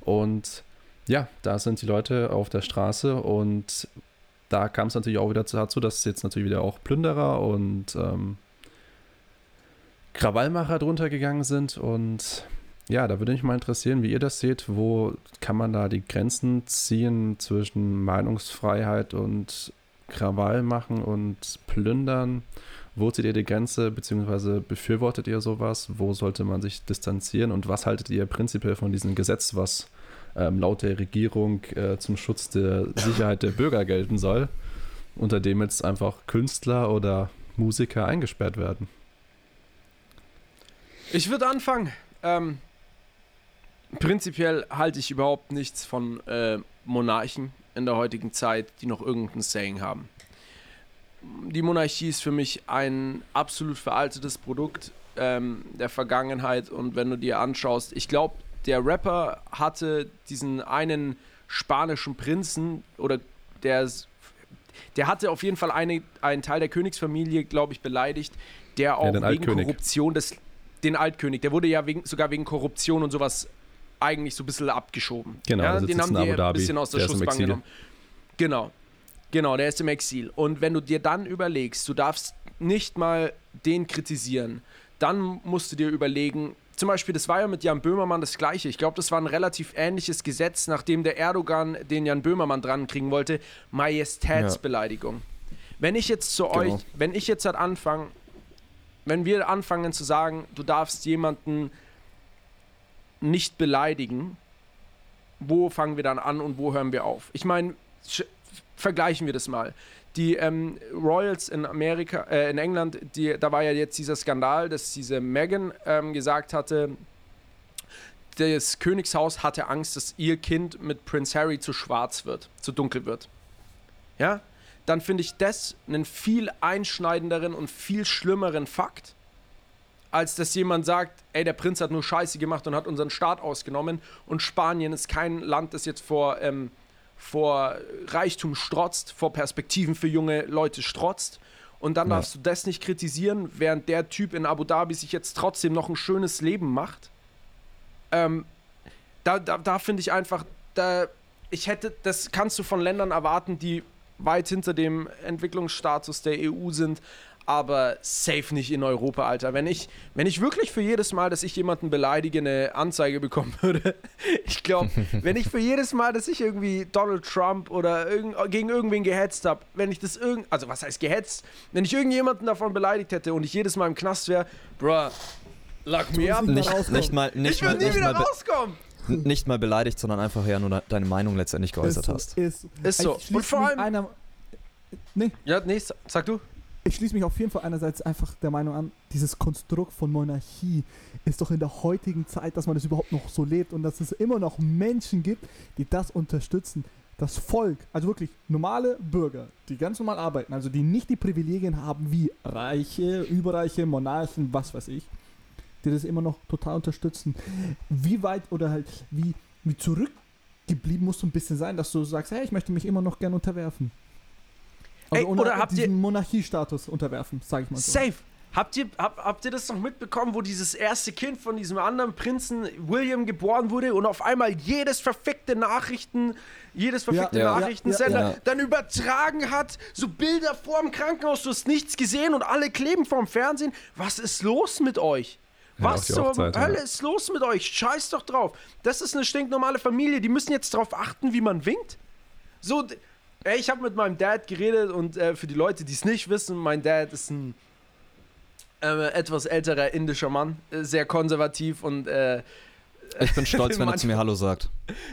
Und ja, da sind die Leute auf der Straße und da kam es natürlich auch wieder dazu, dass jetzt natürlich wieder auch Plünderer und ähm, Krawallmacher drunter gegangen sind und ja, da würde mich mal interessieren, wie ihr das seht. Wo kann man da die Grenzen ziehen zwischen Meinungsfreiheit und Krawall machen und Plündern? Wo zieht ihr die Grenze, beziehungsweise befürwortet ihr sowas? Wo sollte man sich distanzieren? Und was haltet ihr prinzipiell von diesem Gesetz, was ähm, laut der Regierung äh, zum Schutz der Sicherheit der Bürger gelten soll, unter dem jetzt einfach Künstler oder Musiker eingesperrt werden? Ich würde anfangen. Ähm, Prinzipiell halte ich überhaupt nichts von äh, Monarchen in der heutigen Zeit, die noch irgendein Saying haben. Die Monarchie ist für mich ein absolut veraltetes Produkt ähm, der Vergangenheit und wenn du dir anschaust, ich glaube, der Rapper hatte diesen einen spanischen Prinzen oder der, der hatte auf jeden Fall eine, einen Teil der Königsfamilie, glaube ich, beleidigt, der auch den wegen Altkönig. Korruption des, den Altkönig, der wurde ja wegen, sogar wegen Korruption und sowas eigentlich so ein bisschen abgeschoben. Genau, ja, den haben die ein bisschen aus der, Der Schussbank genommen. Genau. Genau, der ist im Exil. Und wenn du dir dann überlegst, du darfst nicht mal den kritisieren, dann musst du dir überlegen, zum Beispiel, das war ja mit Jan Böhmermann das Gleiche. Ich glaube, das war ein relativ ähnliches Gesetz, nachdem der Erdogan den Jan Böhmermann dran kriegen wollte. Majestätsbeleidigung. Wenn ich jetzt zu Genau. euch, wenn ich jetzt halt anfange, wenn wir anfangen zu sagen, du darfst jemanden nicht beleidigen, wo fangen wir dann an und wo hören wir auf? Ich meine, vergleichen wir das mal. Die ähm, Royals in Amerika, äh, in England, die, da war ja jetzt dieser Skandal, dass diese Meghan ähm, gesagt hatte, das Königshaus hatte Angst, dass ihr Kind mit Prince Harry zu schwarz wird, zu dunkel wird. Ja? Dann finde ich das einen viel einschneidenderen und viel schlimmeren Fakt, als dass jemand sagt, ey, der Prinz hat nur Scheiße gemacht und hat unseren Staat ausgenommen und Spanien ist kein Land, das jetzt vor, ähm, vor Reichtum strotzt, vor Perspektiven für junge Leute strotzt. Und dann Ja. darfst du das nicht kritisieren, während der Typ in Abu Dhabi sich jetzt trotzdem noch ein schönes Leben macht. Ähm, da da, da finde ich einfach, da, ich hätte, das kannst du von Ländern erwarten, die weit hinter dem Entwicklungsstatus der EU sind, aber safe nicht in Europa, Alter. Wenn ich, wenn ich wirklich für jedes Mal, dass ich jemanden beleidige, eine Anzeige bekommen würde, ich glaube, wenn ich für jedes Mal, dass ich irgendwie Donald Trump oder irgend, gegen irgendwen gehetzt habe, wenn ich das irgend, also was heißt gehetzt, wenn ich irgendjemanden davon beleidigt hätte und ich jedes Mal im Knast wäre, bruh, lock me up. Nicht Nicht, mal, nicht Ich mal, würde nie nicht wieder mal, rauskommen. nicht mal beleidigt, sondern einfach ja nur de- deine Meinung letztendlich geäußert ist, hast. Ist, Ist so. Und vor allem- einer, nee, Ja, nee, sag du. Ich schließe mich auf jeden Fall einerseits einfach der Meinung an, dieses Konstrukt von Monarchie ist doch in der heutigen Zeit, dass man das überhaupt noch so lebt und dass es immer noch Menschen gibt, die das unterstützen. Das Volk, also wirklich normale Bürger, die ganz normal arbeiten, also die nicht die Privilegien haben wie Reiche, Überreiche, Monarchen, was weiß ich, die das immer noch total unterstützen. Wie weit oder halt wie, wie zurückgeblieben musst du ein bisschen sein, dass du sagst, hey, ich möchte mich immer noch gern unterwerfen. Also Ey, unter oder habt ihr- Monarchiestatus unterwerfen, sag ich mal so. Safe. Habt ihr, hab, habt ihr das noch mitbekommen, wo dieses erste Kind von diesem anderen Prinzen William geboren wurde und auf einmal jedes verfickte Nachrichten, jedes verfickte Ja, Nachrichtensender ja, ja. dann übertragen hat, so Bilder vorm Krankenhaus, du hast nichts gesehen und alle kleben vorm Fernsehen. Was ist los mit euch? Was zur Hochzeit, ja. Hölle ist los mit euch? Scheiß doch drauf. Das ist eine stinknormale Familie, die müssen jetzt darauf achten, wie man winkt. So, ey, ich habe mit meinem Dad geredet und äh, für die Leute, die es nicht wissen, mein Dad ist ein äh, etwas älterer indischer Mann, äh, sehr konservativ und äh, Ich bin stolz, wenn er zu mir Hallo sagt.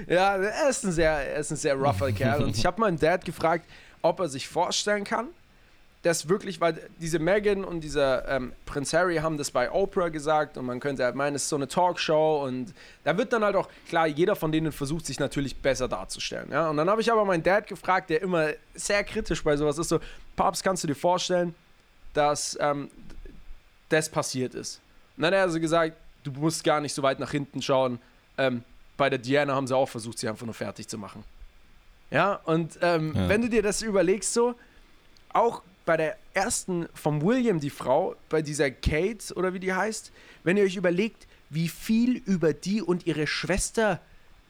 ja, er ist ein sehr, er ist ein sehr rougher Kerl. Und ich habe meinen Dad gefragt, ob er sich vorstellen kann, dass wirklich, weil diese Meghan und dieser ähm, Prinz Harry haben das bei Oprah gesagt und man könnte halt meinen, es ist so eine Talkshow und da wird dann halt auch, klar, jeder von denen versucht sich natürlich besser darzustellen. Ja? Und dann habe ich aber meinen Dad gefragt, der immer sehr kritisch bei sowas ist, so, Papst, kannst du dir vorstellen, dass ähm, das passiert ist? Und dann hat er so gesagt, du musst gar nicht so weit nach hinten schauen. Ähm, bei der Diana haben sie auch versucht, sie einfach nur fertig zu machen. Ja, und ähm, Ja. wenn du dir das überlegst, so, auch bei der ersten vom William, die Frau, bei dieser Kate oder wie die heißt, wenn ihr euch überlegt, wie viel über die und ihre Schwester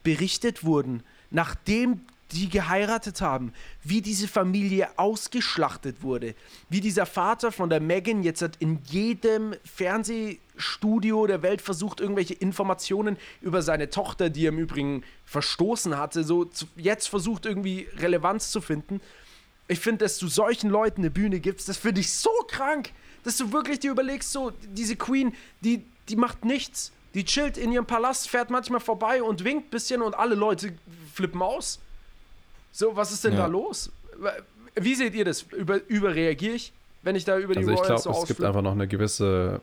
berichtet wurden, nachdem die geheiratet haben, wie diese Familie ausgeschlachtet wurde, wie dieser Vater von der Megan jetzt hat in jedem Fernsehstudio der Welt versucht, irgendwelche Informationen über seine Tochter, die er im Übrigen verstoßen hatte, so jetzt versucht irgendwie Relevanz zu finden. Ich finde, dass du solchen Leuten eine Bühne gibst, das finde ich so krank, dass du wirklich dir überlegst, so, diese Queen, die, die macht nichts. Die chillt in ihrem Palast, fährt manchmal vorbei und winkt ein bisschen und alle Leute flippen aus. So, was ist denn Ja. da los? Wie seht ihr das? Über, überreagiere ich, wenn ich da über die Also ich Royals glaube, so es gibt einfach noch eine gewisse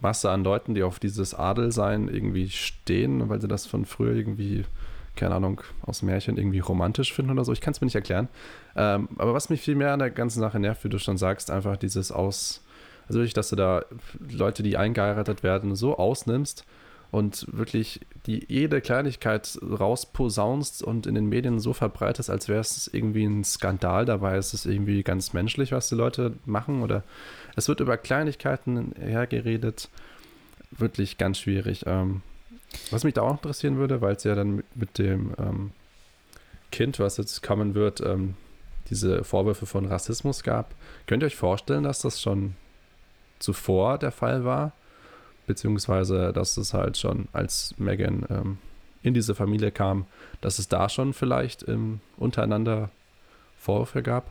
Masse an Leuten, die auf dieses Adelsein irgendwie stehen, weil sie das von früher irgendwie, keine Ahnung, aus Märchen irgendwie romantisch finden oder so. Ich kann es mir nicht erklären. Ähm, aber was mich viel mehr an der ganzen Sache nervt, wie du schon sagst, einfach dieses Aus, also wirklich, dass du da Leute, die eingeheiratet werden, so ausnimmst und wirklich die jede Kleinigkeit rausposaunst und in den Medien so verbreitest, als wäre es irgendwie ein Skandal. Dabei ist es irgendwie ganz menschlich, was die Leute machen. Oder es wird über Kleinigkeiten hergeredet. Wirklich ganz schwierig. Ähm, was mich da auch interessieren würde, weil es ja dann mit, dem ähm, Kind, was jetzt kommen wird, ähm, diese Vorwürfe von Rassismus gab. Könnt ihr euch vorstellen, dass das schon zuvor der Fall war? Beziehungsweise, dass es halt schon, als Megan ähm, in diese Familie kam, dass es da schon vielleicht ähm, untereinander Vorwürfe gab?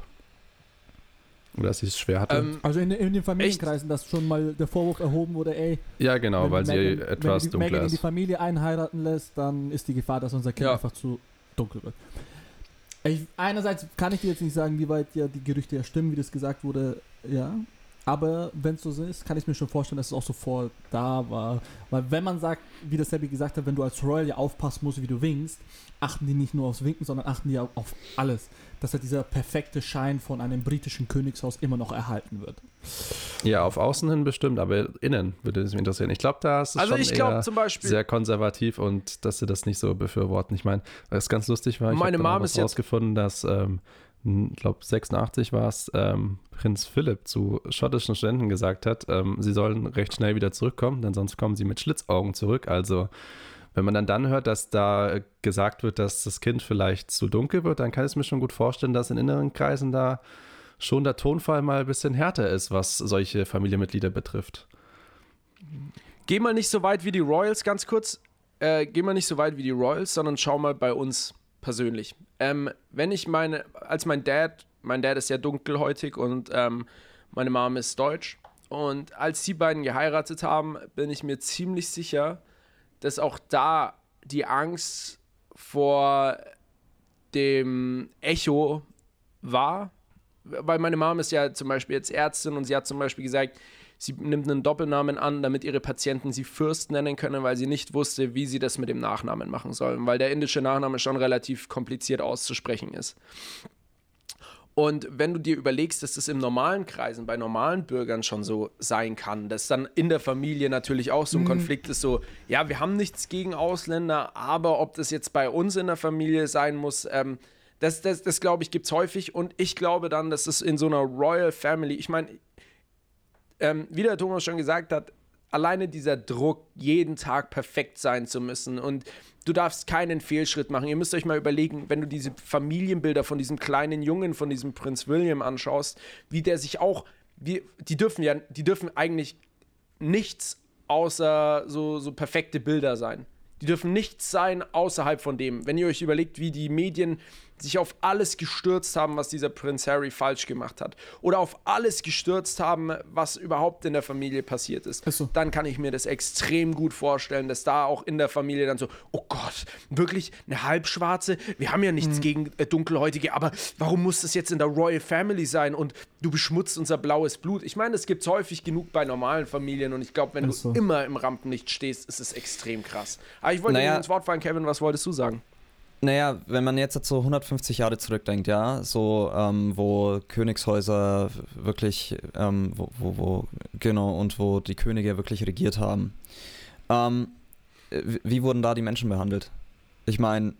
Oder dass sie es schwer hatte? Ähm, Also in, in den Familienkreisen, dass schon mal der Vorwurf erhoben wurde, ey, ja, genau, wenn weil sie Meghan- etwas wenn die dunkler Meghan in die ist. Familie einheiraten lässt, dann ist die Gefahr, dass unser Kind Ja. einfach zu dunkel wird. Ich, einerseits kann ich dir jetzt nicht sagen, wie weit ja die Gerüchte ja stimmen, wie das gesagt wurde, ja. Aber wenn es so ist, kann ich mir schon vorstellen, dass es auch sofort da war. Weil wenn man sagt, wie das Sebi gesagt hat, wenn du als Royal ja aufpassen musst, wie du winkst, achten die nicht nur aufs Winken, sondern achten die auch auf alles. Dass halt dieser perfekte Schein von einem britischen Königshaus immer noch erhalten wird. Ja, auf außen hin bestimmt, aber innen würde es mich interessieren. Ich glaube, da ist es also schon ich glaube eher zum Beispiel, sehr konservativ und dass sie das nicht so befürworten. Ich meine, was ganz lustig war, ich Meine habe dann auch Mom was ist jetzt- rausgefunden, dass, ähm, ich glaube 86 war es, ähm, Prinz Philipp zu schottischen Studenten gesagt hat, ähm, sie sollen recht schnell wieder zurückkommen, denn sonst kommen sie mit Schlitzaugen zurück. Also wenn man dann dann hört, dass da gesagt wird, dass das Kind vielleicht zu dunkel wird, dann kann ich es mir schon gut vorstellen, dass in inneren Kreisen da schon der Tonfall mal ein bisschen härter ist, was solche Familienmitglieder betrifft. geh mal nicht so weit wie die Royals, ganz kurz. Äh, geh mal nicht so weit wie die Royals, sondern schau mal bei uns persönlich. Ähm, wenn ich meine, als mein Dad, mein Dad ist ja dunkelhäutig und ähm, meine Mom ist deutsch. Und als die beiden geheiratet haben, bin ich mir ziemlich sicher, dass auch da die Angst vor dem Echo war. Weil meine Mom ist ja zum Beispiel jetzt Ärztin und sie hat zum Beispiel gesagt, sie nimmt einen Doppelnamen an, damit ihre Patienten sie Fürst nennen können, weil sie nicht wusste, wie sie das mit dem Nachnamen machen sollen, weil der indische Nachname schon relativ kompliziert auszusprechen ist. Und wenn du dir überlegst, dass das im normalen Kreisen, bei normalen Bürgern schon so sein kann, dass dann in der Familie natürlich auch so ein Konflikt ist, so, ja, wir haben nichts gegen Ausländer, aber ob das jetzt bei uns in der Familie sein muss, ähm, das, das, das glaube ich, gibt es häufig. Und ich glaube dann, dass es in so einer Royal Family, ich meine, ähm, wie der Thomas schon gesagt hat, alleine dieser Druck, jeden Tag perfekt sein zu müssen und du darfst keinen Fehlschritt machen. Ihr müsst euch mal überlegen, wenn du diese Familienbilder von diesem kleinen Jungen, von diesem Prinz William anschaust, wie der sich auch, wie, die dürfen ja, die dürfen eigentlich nichts außer so, so perfekte Bilder sein. Die dürfen nichts sein außerhalb von dem. Wenn ihr euch überlegt, wie die Medien sich auf alles gestürzt haben, was dieser Prinz Harry falsch gemacht hat, oder auf alles gestürzt haben, was überhaupt in der Familie passiert ist, so. dann kann ich mir das extrem gut vorstellen, dass da auch in der Familie dann so, oh Gott, wirklich eine halbschwarze? Wir haben ja nichts gegen äh, Dunkelhäutige, aber warum muss das jetzt in der Royal Family sein und du beschmutzt unser blaues Blut? Ich meine, das gibt es häufig genug bei normalen Familien und ich glaube, wenn Ist du so. immer im Rampenlicht stehst, ist es extrem krass. Aber ich wollte Naja. dir ins Wort fallen, Kevin, was wolltest du sagen? Naja, wenn man jetzt so 150 Jahre zurückdenkt, ja, so ähm, wo Königshäuser wirklich, ähm, wo, wo, wo, genau, und wo die Könige wirklich regiert haben. Ähm, äh, wie wurden da die Menschen behandelt? Ich meine,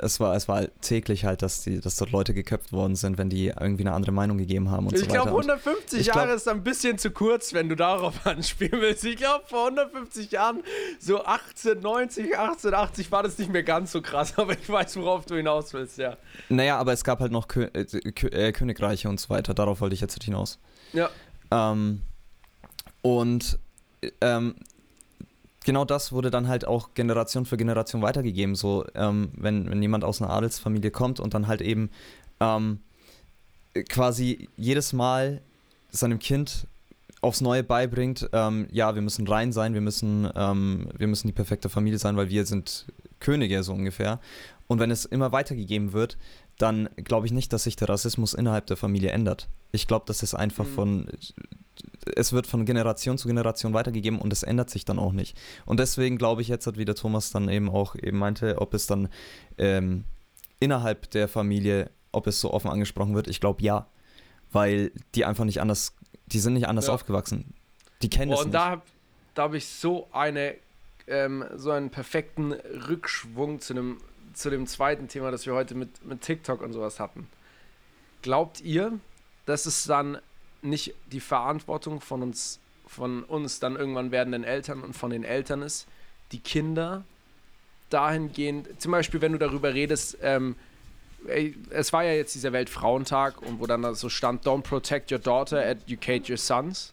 es war, es war halt täglich halt, dass, die, dass dort Leute geköpft worden sind, wenn die irgendwie eine andere Meinung gegeben haben und ich so glaube, weiter. 150 ich glaub- Jahre ist ein bisschen zu kurz, wenn du darauf anspielen willst. Ich glaube, vor 150 Jahren, so 1890, 1880, war das nicht mehr ganz so krass, aber ich weiß, worauf du hinaus willst, ja. Naja, aber es gab halt noch Kö äh, Kö äh, Königreiche und so weiter, darauf wollte ich jetzt hinaus. Ja. Ähm, und ähm, genau das wurde dann halt auch Generation für Generation weitergegeben. So, ähm, wenn, wenn jemand aus einer Adelsfamilie kommt und dann halt eben ähm, quasi jedes Mal seinem Kind aufs Neue beibringt, ähm, ja, wir müssen rein sein, wir müssen, ähm, wir müssen die perfekte Familie sein, weil wir sind Könige so ungefähr. Und wenn es immer weitergegeben wird, dann glaube ich nicht, dass sich der Rassismus innerhalb der Familie ändert. Ich glaube, dass es einfach Mhm. von, es wird von Generation zu Generation weitergegeben und es ändert sich dann auch nicht. Und deswegen glaube ich jetzt, wie der Thomas dann eben auch eben meinte, ob es dann ähm, innerhalb der Familie, ob es so offen angesprochen wird, ich glaube ja. Weil die einfach nicht anders, die sind nicht anders Ja. aufgewachsen. Die kennen Boah, das und nicht. da, da habe ich so eine ähm, so einen perfekten Rückschwung zu dem, zu dem zweiten Thema, das wir heute mit, mit TikTok und sowas hatten. Glaubt ihr, dass es dann nicht die Verantwortung von uns, von uns dann irgendwann werdenden Eltern und von den Eltern ist, die Kinder dahingehend, zum Beispiel, wenn du darüber redest, ähm, es war ja jetzt dieser Weltfrauentag und wo dann so stand, don't protect your daughter, educate your sons.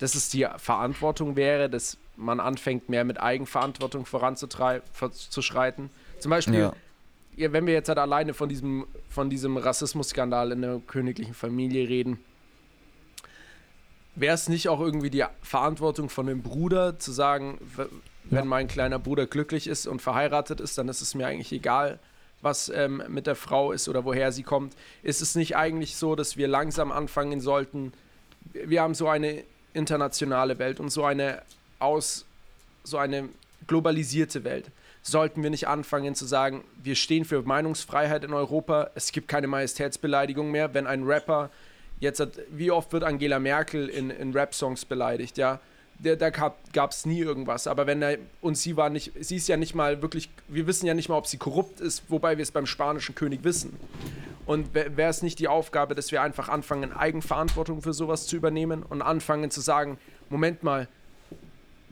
Dass es die Verantwortung wäre, dass man anfängt, mehr mit Eigenverantwortung voranzuschreiten. Zum Beispiel, Ja. Wenn wir jetzt halt alleine von diesem, von diesem Rassismusskandal in der königlichen Familie reden, wäre es nicht auch irgendwie die Verantwortung von dem Bruder zu sagen, wenn mein kleiner Bruder glücklich ist und verheiratet ist, dann ist es mir eigentlich egal, was ähm, mit der Frau ist oder woher sie kommt. Ist es nicht eigentlich so, dass wir langsam anfangen sollten? Wir haben so eine internationale Welt und so eine aus so eine globalisierte Welt. Sollten wir nicht anfangen zu sagen, wir stehen für Meinungsfreiheit in Europa, es gibt keine Majestätsbeleidigung mehr, wenn ein Rapper jetzt hat, wie oft wird Angela Merkel in, in Rap-Songs beleidigt, ja? Da, da gab es nie irgendwas. Aber wenn er, und sie war nicht, sie ist ja nicht mal wirklich, wir wissen ja nicht mal, ob sie korrupt ist, wobei wir es beim spanischen König wissen. Und wäre es nicht die Aufgabe, dass wir einfach anfangen, Eigenverantwortung für sowas zu übernehmen und anfangen zu sagen, Moment mal,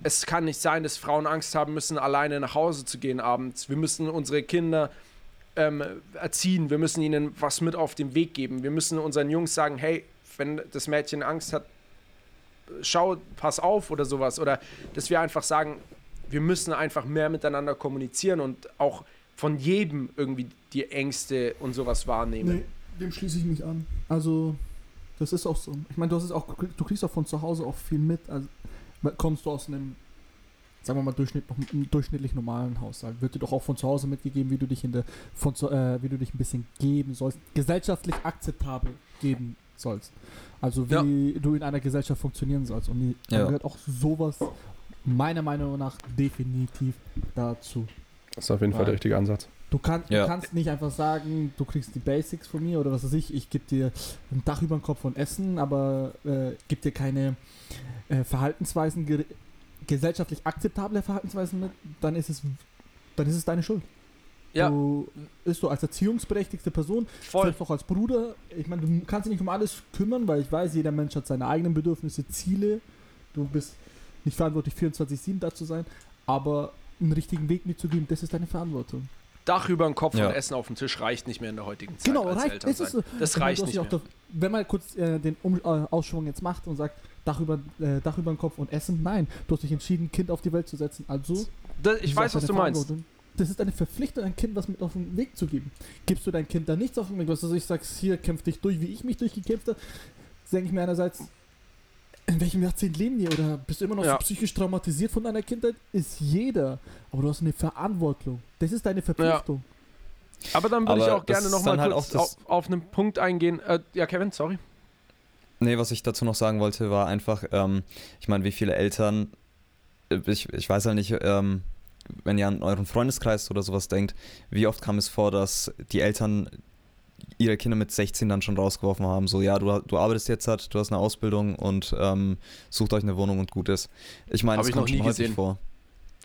es kann nicht sein, dass Frauen Angst haben müssen, alleine nach Hause zu gehen abends. Wir müssen unsere Kinder ähm, erziehen, wir müssen ihnen was mit auf den Weg geben. Wir müssen unseren Jungs sagen, hey, wenn das Mädchen Angst hat, schau, pass auf oder sowas. Oder dass wir einfach sagen, wir müssen einfach mehr miteinander kommunizieren und auch von jedem irgendwie die Ängste und sowas wahrnehmen. Nee, dem schließe ich mich an. Also, das ist auch so. Ich meine, du hast es auch, du kriegst auch von zu Hause auch viel mit. Also, kommst du aus einem, sagen wir mal, Durchschnitt, durchschnittlich normalen Haushalt, wird dir doch auch von zu Hause mitgegeben, wie du dich in der, von zu, äh, wie du dich ein bisschen geben sollst, gesellschaftlich akzeptabel geben sollst. Also wie du in einer Gesellschaft funktionieren sollst. Und die, Ja. da gehört auch sowas meiner Meinung nach definitiv dazu. Das ist auf jeden Fall der richtige Ansatz. Du, kann, Ja. du kannst nicht einfach sagen, du kriegst die Basics von mir oder was weiß ich, ich gebe dir ein Dach über den Kopf und Essen, aber äh, gebe dir keine äh, Verhaltensweisen, ge gesellschaftlich akzeptable Verhaltensweisen mit, dann ist es, dann ist es deine Schuld. Ja, Du bist du als erziehungsberechtigte Person, voll. selbst auch als Bruder, ich meine, du kannst dich nicht um alles kümmern, weil ich weiß, jeder Mensch hat seine eigenen Bedürfnisse, Ziele. Du bist nicht verantwortlich, 24-7 da zu sein, aber einen richtigen Weg mitzugeben, das ist deine Verantwortung. Dach über den Kopf Ja. und Essen auf dem Tisch reicht nicht mehr in der heutigen Zeit Genau, als reicht. Eltern Es ist, so- Das reicht hast nicht mehr. da- wenn man kurz äh, den um, äh, Ausschwung jetzt macht und sagt, Dach über, äh, Dach über den Kopf und Essen, nein, du hast dich entschieden, ein Kind auf die Welt zu setzen. Also, Das, ich ist weiß, was du meinst. Das ist deine Verpflichtung, ein Kind was mit auf den Weg zu geben. Gibst du dein Kind da nichts auf den Weg, was also ich sag's hier, kämpf dich durch, wie ich mich durchgekämpft habe, denke ich mir einerseits, in welchem Jahrzehnt leben die? Oder bist du immer noch Ja. so psychisch traumatisiert von deiner Kindheit? Ist jeder. Aber du hast eine Verantwortung. Das ist deine Verpflichtung. Aber dann würde ich auch gerne nochmal halt kurz auf, auf einen Punkt eingehen. Äh, ja, Kevin, sorry. Nee, was ich dazu noch sagen wollte, war einfach, ähm, ich meine, wie viele Eltern, äh, ich, ich weiß halt nicht, ähm, wenn ihr an euren Freundeskreis oder sowas denkt, wie oft kam es vor, dass die Eltern ihre Kinder mit 16 dann schon rausgeworfen haben, so, ja, du, du arbeitest jetzt halt, du hast eine Ausbildung und ähm, sucht euch eine Wohnung und gut ist. Ich meine, das ich kommt noch nie schon häufig gesehen. vor.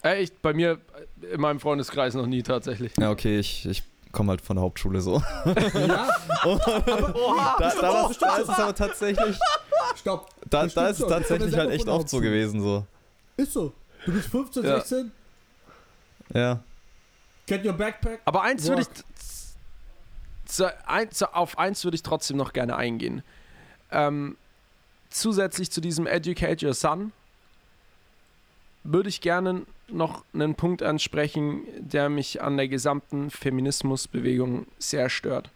Äh, ich, bei mir äh, in meinem Freundeskreis noch nie tatsächlich. Ja, okay, ich, ich komme halt von der Hauptschule so. Ja, Oha! Da, da, war, da ist es aber tatsächlich, stopp. da, da ist es tatsächlich halt echt oft so gewesen, so. Ist so. Du bist 15, Ja. 16, Ja. get your backpack. Aber eins würde ich. Zu, ein, zu, auf eins würde ich trotzdem noch gerne eingehen. Ähm, zusätzlich zu diesem Educate Your Son würde ich gerne noch einen Punkt ansprechen, der mich an der gesamten Feminismusbewegung sehr stört.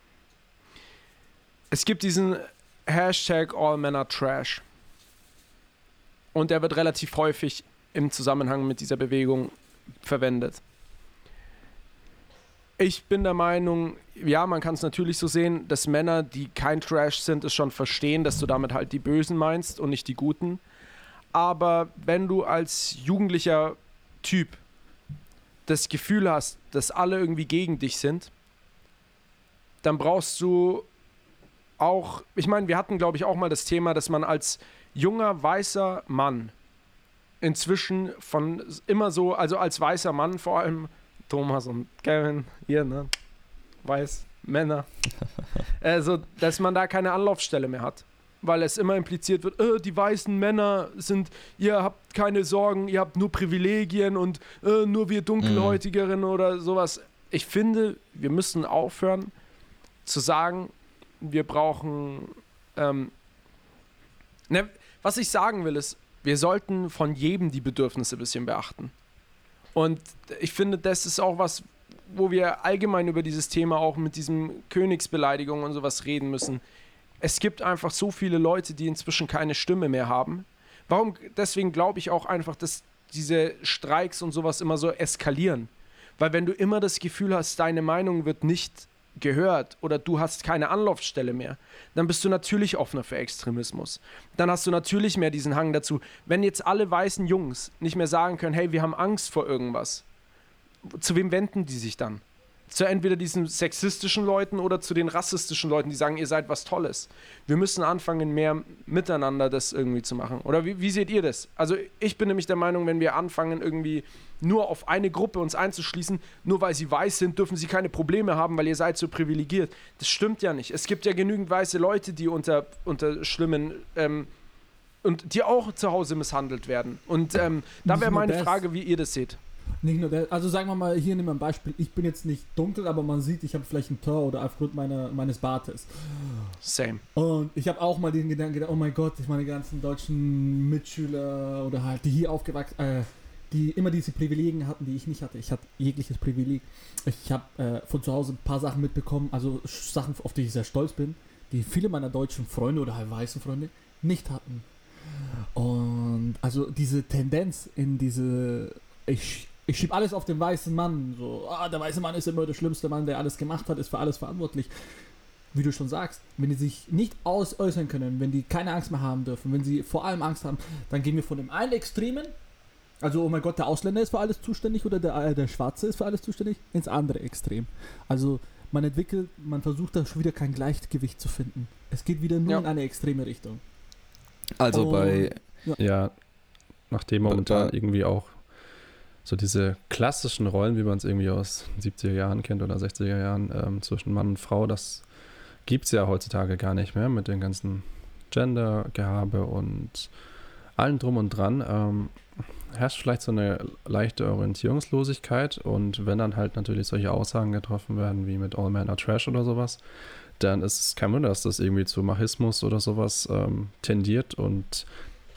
Es gibt diesen Hashtag All Men are Trash. Und der wird relativ häufig im Zusammenhang mit dieser Bewegung verwendet. Ich bin der Meinung, ja, man kann es natürlich so sehen, dass Männer, die kein Trash sind, es schon verstehen, dass du damit halt die Bösen meinst und nicht die Guten. Aber wenn du als jugendlicher Typ das Gefühl hast, dass alle irgendwie gegen dich sind, dann brauchst du auch, ich meine, wir hatten, glaube ich, auch mal das Thema, dass man als junger, weißer Mann inzwischen von immer so, also als weißer Mann vor allem, Thomas und Kevin, hier, ne? Weiß, Männer. also, dass man da keine Anlaufstelle mehr hat. Weil es immer impliziert wird, äh, die weißen Männer sind, ihr habt keine Sorgen, ihr habt nur Privilegien und äh, nur wir Dunkelhäutigeren oder sowas. Ich finde, wir müssen aufhören zu sagen, wir brauchen. Ähm, ne, was ich sagen will, ist, wir sollten von jedem die Bedürfnisse ein bisschen beachten. Und ich finde, das ist auch was, wo wir allgemein über dieses Thema auch mit diesem Königsbeleidigung und sowas reden müssen. Es gibt einfach so viele Leute, die inzwischen keine Stimme mehr haben. Warum? Deswegen glaube ich auch einfach, dass diese Streiks und sowas immer so eskalieren. Weil wenn du immer das Gefühl hast, deine Meinung wird nicht gehört oder du hast keine Anlaufstelle mehr, dann bist du natürlich offener für Extremismus. Dann hast du natürlich mehr diesen Hang dazu. Wenn jetzt alle weißen Jungs nicht mehr sagen können, hey, wir haben Angst vor irgendwas, zu wem wenden die sich dann? Zu entweder diesen sexistischen Leuten oder zu den rassistischen Leuten, die sagen, ihr seid was Tolles. Wir müssen anfangen, mehr miteinander das irgendwie zu machen. Oder wie, wie seht ihr das? Also ich bin nämlich der Meinung, wenn wir anfangen, irgendwie nur auf eine Gruppe uns einzuschließen, nur weil sie weiß sind, dürfen sie keine Probleme haben, weil ihr seid so privilegiert. Das stimmt ja nicht. Es gibt ja genügend weiße Leute, die unter, unter schlimmen ähm, und die auch zu Hause misshandelt werden. Und ähm, da wäre meine. Frage, wie ihr das seht. Nicht nur der, also sagen wir mal, hier nehmen wir ein Beispiel. Ich bin jetzt nicht dunkel, aber man sieht, ich habe vielleicht ein Tor oder aufgrund meiner, meines Bartes. Same. Und ich habe auch mal den Gedanken gedacht, oh mein Gott, ich meine ganzen deutschen Mitschüler oder halt, die hier aufgewachsen, äh, die immer diese Privilegien hatten, die ich nicht hatte. Ich hatte jegliches Privileg. Ich habe äh, von zu Hause ein paar Sachen mitbekommen, also Sachen, auf die ich sehr stolz bin, die viele meiner deutschen Freunde oder halt weißen Freunde nicht hatten. Und also diese Tendenz in diese, ich, ich schieb alles auf den weißen Mann, so, ah, der weiße Mann ist immer der schlimmste Mann, der alles gemacht hat, ist für alles verantwortlich wie du schon sagst, wenn die sich nicht aus äußern können, wenn die keine Angst mehr haben dürfen, wenn sie vor allem Angst haben, dann gehen wir von dem einen Extremen, also oh mein Gott, der Ausländer ist für alles zuständig oder der, äh, der Schwarze ist für alles zuständig, ins andere Extrem. Also man entwickelt, man versucht da schon wieder kein Gleichgewicht zu finden. Es geht wieder nur Ja. in eine extreme Richtung. Also Oh. bei, Ja, nachdem Aber momentan da- irgendwie auch so diese klassischen Rollen, wie man es irgendwie aus den 70er Jahren kennt oder 60er Jahren ähm, zwischen Mann und Frau, das gibt es ja heutzutage gar nicht mehr mit den ganzen Gender-Gehabe und allem drum und dran. Ähm, herrscht vielleicht so eine leichte Orientierungslosigkeit und wenn dann halt natürlich solche Aussagen getroffen werden wie mit All Men are Trash oder sowas, dann ist es kein Wunder, dass das irgendwie zu Machismus oder sowas ähm, tendiert und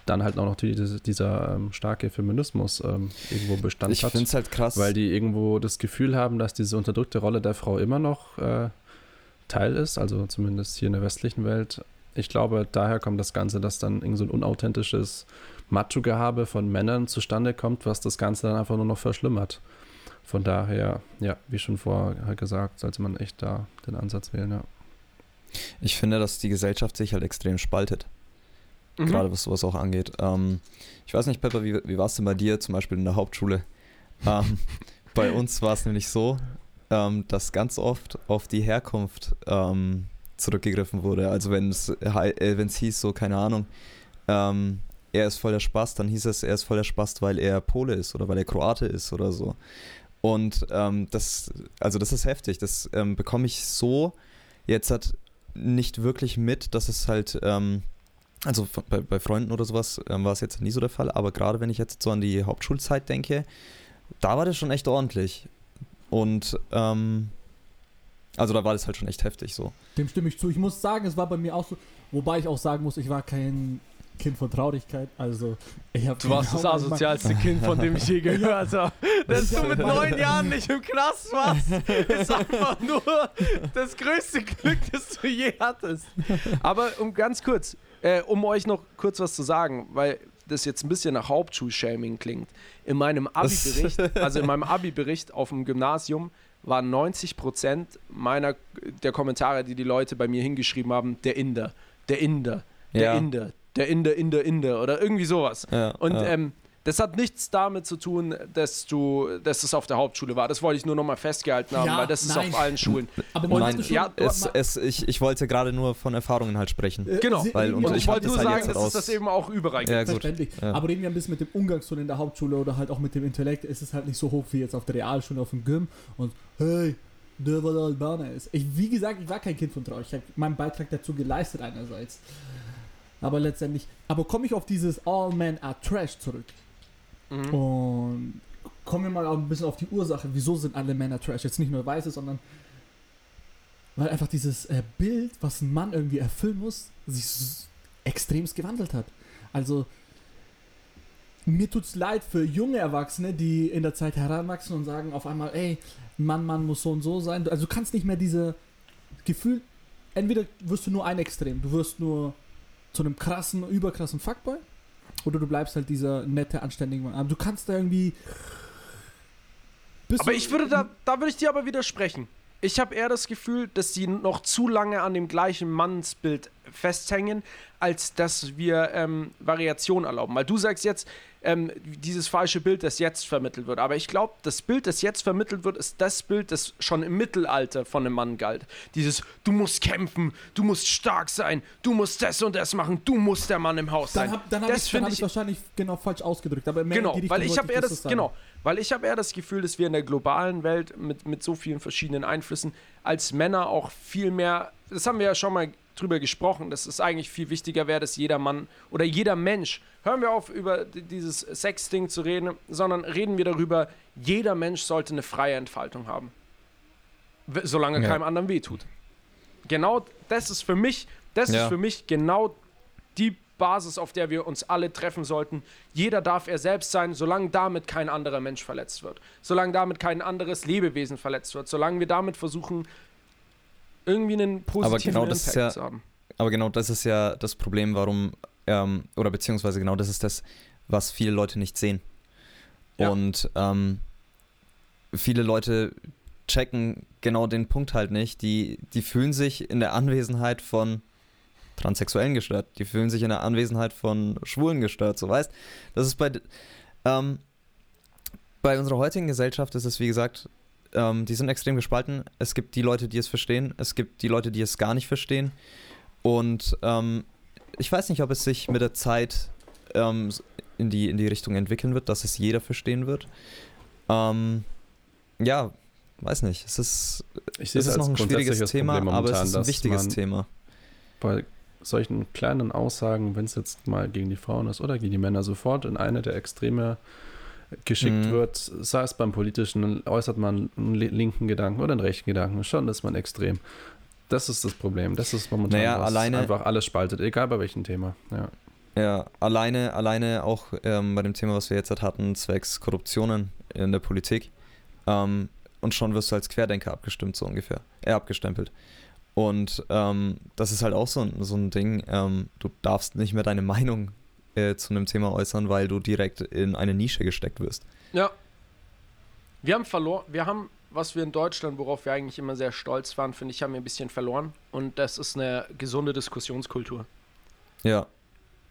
dann halt auch noch die, diese- dieser ähm, starke Feminismus ähm, irgendwo Bestand ich hat. finde es halt krass. Weil die irgendwo das Gefühl haben, dass diese unterdrückte Rolle der Frau immer noch äh, Teil ist, also zumindest hier in der westlichen Welt. Ich glaube, daher kommt das Ganze, dass dann irgend so ein unauthentisches Macho-Gehabe von Männern zustande kommt, was das Ganze dann einfach nur noch verschlimmert. Von daher, ja, wie schon vorher gesagt, sollte man echt da den Ansatz wählen, ja. ich finde, dass die Gesellschaft sich halt extrem spaltet. Mhm. gerade was sowas auch angeht. Ähm, ich weiß nicht, Pepper, wie, wie war es denn bei dir zum Beispiel in der Hauptschule? ähm, bei uns war es nämlich so, ähm, dass ganz oft auf die Herkunft ähm, zurückgegriffen wurde. Also wenn es äh, hieß, so, keine Ahnung, ähm, er ist voll der Spaß, dann hieß es, er ist voll der Spaß, weil er Pole ist oder weil er Kroate ist oder so. Und ähm, das, also das ist heftig. Das ähm, bekomme ich so jetzt hat nicht wirklich mit, dass es halt, ähm, also bei, bei Freunden oder sowas ähm, war es jetzt nie so der Fall, aber gerade wenn ich jetzt so an die Hauptschulzeit denke, da war das schon echt ordentlich. Und ähm, also da war das halt schon echt heftig so. Dem stimme ich zu. Ich muss sagen, es war bei mir auch so, wobei ich auch sagen muss, ich war kein Kind von Traurigkeit. Also, ich habe Du warst das asozialste Kind, von dem ich je gehört habe. Dass du mit neun Jahren nicht im Knast warst, ist einfach nur das größte Glück, das du je hattest. Aber um ganz kurz, äh, um euch noch kurz was zu sagen, weil das jetzt ein bisschen nach Hauptschulshaming klingt. In meinem Abi-Bericht, also in meinem Abi-Bericht auf dem Gymnasium, waren 90 Prozent meiner der Kommentare, die die Leute bei mir hingeschrieben haben, der Inder, der Inder, der Ja. Inder, der Inder, Inder, Inder oder irgendwie sowas. Ja, Und ja. ähm, Das hat nichts damit zu tun, dass du, dass es auf der Hauptschule war. Das wollte ich nur nochmal festgehalten haben, Ja, weil das ist nein. auf allen Schulen. Aber man Nein, ja, Es, es, ich, ich wollte gerade nur von Erfahrungen halt sprechen. äh, Genau, weil und Und ich wollte nur halt sagen, dass es das eben auch überall gibt. Ja. Verständlich. Ja. Aber reden wir ein bisschen mit dem Umgangston in der Hauptschule oder halt auch mit dem Intellekt, ist es halt nicht so hoch wie jetzt auf der Realschule, auf dem Gym und hey, der war der Albaner ist. Ich, wie gesagt, ich war kein Kind von Trauer. Ich habe meinen Beitrag dazu geleistet einerseits. Aber letztendlich, aber komme ich auf dieses All Men are Trash zurück. Mhm. Und kommen wir mal ein bisschen auf die Ursache, wieso sind alle Männer Trash? Jetzt nicht nur Weiße, sondern weil einfach dieses äh, Bild, was ein Mann irgendwie erfüllen muss, sich extremst gewandelt hat. Also mir tut's leid für junge Erwachsene, die in der Zeit heranwachsen und sagen auf einmal, ey, Mann, Mann muss so und so sein. Also du kannst nicht mehr diese Gefühl, entweder wirst du nur ein Extrem, du wirst nur zu einem krassen, überkrassen Fuckboy oder du bleibst halt dieser nette, anständige Mann. Aber du kannst da irgendwie. Bist Aber du- ich würde da, da würde ich dir aber widersprechen. Ich habe eher das Gefühl, dass sie noch zu lange an dem gleichen Mannsbild festhängen, als dass wir ähm, Variation erlauben. Weil du sagst jetzt, ähm, dieses falsche Bild, das jetzt vermittelt wird. Aber ich glaube, das Bild, das jetzt vermittelt wird, ist das Bild, das schon im Mittelalter von einem Mann galt. Dieses, du musst kämpfen, du musst stark sein, du musst das und das machen, du musst der Mann im Haus Dann sein. habe dann hab das ich, dann finde hab ich ich wahrscheinlich genau falsch ausgedrückt. Aber mehr Genau, die weil ich habe eher das das, genau, weil ich habe eher das Gefühl, dass wir in der globalen Welt mit, mit so vielen verschiedenen Einflüssen als Männer auch viel mehr, das haben wir ja schon mal drüber gesprochen, dass es eigentlich viel wichtiger wäre, dass jeder Mann oder jeder Mensch, hören wir auf über dieses Sex-Ding zu reden, sondern reden wir darüber, jeder Mensch sollte eine freie Entfaltung haben. Solange Ja. keinem anderen wehtut. Genau das ist für mich, das Ja. ist für mich genau die Basis, auf der wir uns alle treffen sollten. Jeder darf er selbst sein, solange damit kein anderer Mensch verletzt wird. Solange damit kein anderes Lebewesen verletzt wird. Solange wir damit versuchen, irgendwie einen positiven genau das ist Impact ja- zu haben. Aber genau das ist ja das Problem, warum, ähm, oder beziehungsweise genau das ist das, was viele Leute nicht sehen. Ja. Und ähm, viele Leute checken genau den Punkt halt nicht. Die, die fühlen sich in der Anwesenheit von Transsexuellen gestört. Die fühlen sich in der Anwesenheit von Schwulen gestört, so weißt. Das ist bei, ähm, bei unserer heutigen Gesellschaft ist es, wie gesagt, ähm, die sind extrem gespalten. Es gibt die Leute, die es verstehen. Es gibt die Leute, die es gar nicht verstehen. Und ähm, ich weiß nicht, ob es sich mit der Zeit ähm, in, die, in die Richtung entwickeln wird, dass es jeder verstehen wird. Ähm, ja, weiß nicht. Es ist, Ich sehe es ist noch ein schwieriges Thema, aber es ist ein wichtiges Thema. bei solchen kleinen Aussagen, wenn es jetzt mal gegen die Frauen ist oder gegen die Männer, sofort in eine der Extreme geschickt Mhm. wird, sei es beim Politischen, dann äußert man einen li- linken Gedanken oder einen rechten Gedanken, schon ist man extrem. Das ist das Problem. Das ist momentan Naja, alleine- einfach alles spaltet, egal bei welchem Thema. Ja. Ja, alleine, alleine auch ähm, bei dem Thema, was wir jetzt halt hatten, zwecks Korruptionen in der Politik. Ähm, und schon wirst du als Querdenker abgestimmt, so ungefähr. Äh, abgestempelt. Und ähm, das ist halt auch so ein, so ein Ding. Ähm, du darfst nicht mehr deine Meinung äh, zu einem Thema äußern, weil du direkt in eine Nische gesteckt wirst. Ja. Wir haben verloren, wir haben, was wir in Deutschland, worauf wir eigentlich immer sehr stolz waren, finde ich, haben wir ein bisschen verloren. Und das ist eine gesunde Diskussionskultur. Ja,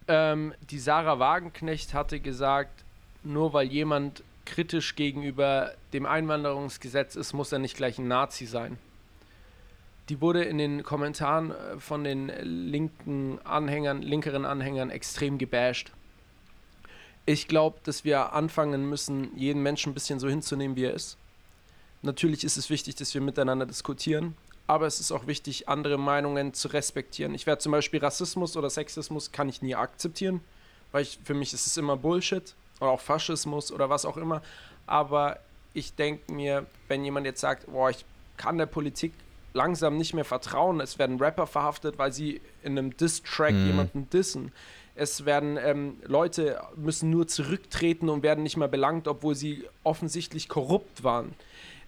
Ähm, die Sarah Wagenknecht hatte gesagt, nur weil jemand kritisch gegenüber dem Einwanderungsgesetz ist, muss er nicht gleich ein Nazi sein. Die wurde in den Kommentaren äh, von den linken Anhängern, linkeren Anhängern extrem gebasht. Ich glaube, dass wir anfangen müssen, jeden Menschen ein bisschen so hinzunehmen, wie er ist. Natürlich ist es wichtig, dass wir miteinander diskutieren, aber es ist auch wichtig, andere Meinungen zu respektieren. Ich werde zum Beispiel Rassismus oder Sexismus kann ich nie akzeptieren, weil ich, für mich ist es immer Bullshit oder auch Faschismus oder was auch immer. Aber ich denke mir, wenn jemand jetzt sagt, boah, ich kann der Politik langsam nicht mehr vertrauen, es werden Rapper verhaftet, weil sie in einem Diss-Track Mhm. jemanden dissen. Es werden ähm, Leute müssen nur zurücktreten und werden nicht mehr belangt, obwohl sie offensichtlich korrupt waren.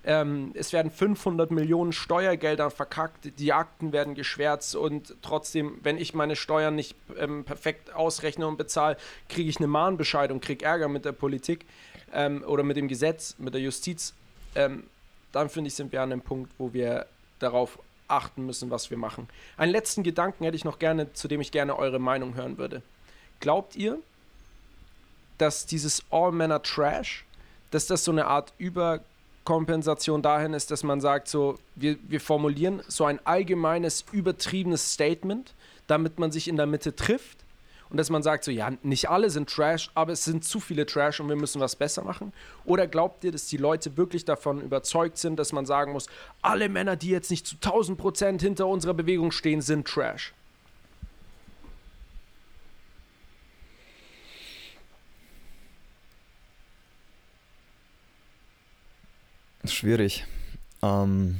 Ähm, es werden 500 Millionen Steuergelder verkackt, die Akten werden geschwärzt und trotzdem, wenn ich meine Steuern nicht ähm, perfekt ausrechne und bezahle, kriege ich eine Mahnbescheid und kriege Ärger mit der Politik ähm, oder mit dem Gesetz, mit der Justiz. Ähm, dann finde ich, sind wir an einem Punkt, wo wir darauf achten müssen, was wir machen. Einen letzten Gedanken hätte ich noch gerne, zu dem ich gerne eure Meinung hören würde. Glaubt ihr, dass dieses All-Männer Trash, dass das so eine Art Überkompensation dahin ist, dass man sagt, so, wir, wir formulieren so ein allgemeines, übertriebenes Statement, damit man sich in der Mitte trifft und dass man sagt, so, ja, nicht alle sind Trash, aber es sind zu viele Trash und wir müssen was besser machen? Oder glaubt ihr, dass die Leute wirklich davon überzeugt sind, dass man sagen muss, alle Männer, die jetzt nicht zu 1000 Prozent hinter unserer Bewegung stehen, sind Trash? Schwierig. Ähm,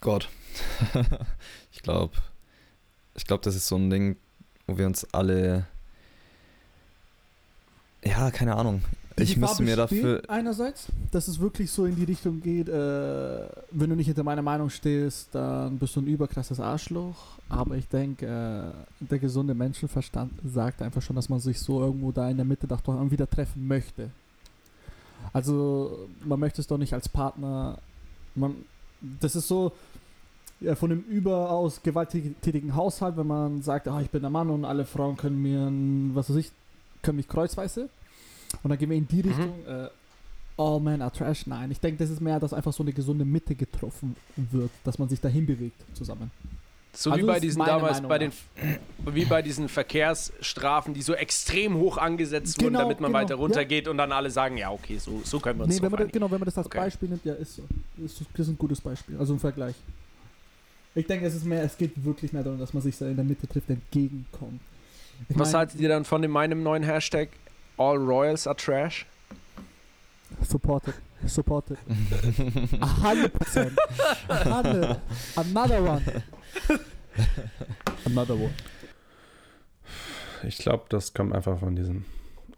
Gott. ich glaube, ich glaube, das ist so ein Ding, wo wir uns alle. Ja, keine Ahnung. Die ich müsste mir dafür. Einerseits, dass es wirklich so in die Richtung geht, äh, wenn du nicht hinter meiner Meinung stehst, dann bist du ein überkrasses Arschloch. Aber ich denke, äh, der gesunde Menschenverstand sagt einfach schon, dass man sich so irgendwo da in der Mitte doch doch wieder treffen möchte. Also, man möchte es doch nicht als Partner. Man, das ist so ja, von einem überaus gewalttätigen Haushalt, wenn man sagt, ah, ich bin der Mann und alle Frauen können mir, ein, was weiß ich, können mich kreuzweise. Und dann gehen wir in die Mhm. Richtung, äh, all men are trash. Nein, ich denke, das ist mehr, dass einfach so eine gesunde Mitte getroffen wird, dass man sich dahin bewegt zusammen. So Also wie bei diesen damals, Meinung bei den, wie bei diesen Verkehrsstrafen, die so extrem hoch angesetzt wurden, Genau, damit man genau, weiter ja. runtergeht und dann alle sagen, ja, okay, so, so können wir uns Nee, wenn man, genau, wenn man das als Okay. Beispiel nimmt, ja, ist so. Ist, das ist ein gutes Beispiel, also ein Vergleich. Ich denke, es ist mehr, es geht wirklich mehr darum, dass man sich so in der Mitte trifft, entgegenkommt. Ich Was mein, haltet ihr dann von dem meinem neuen Hashtag All Royals are Trash? Supported. Supported. A hundred percent. A hundred. Another one. Another one. Ich glaube, das kommt einfach von diesem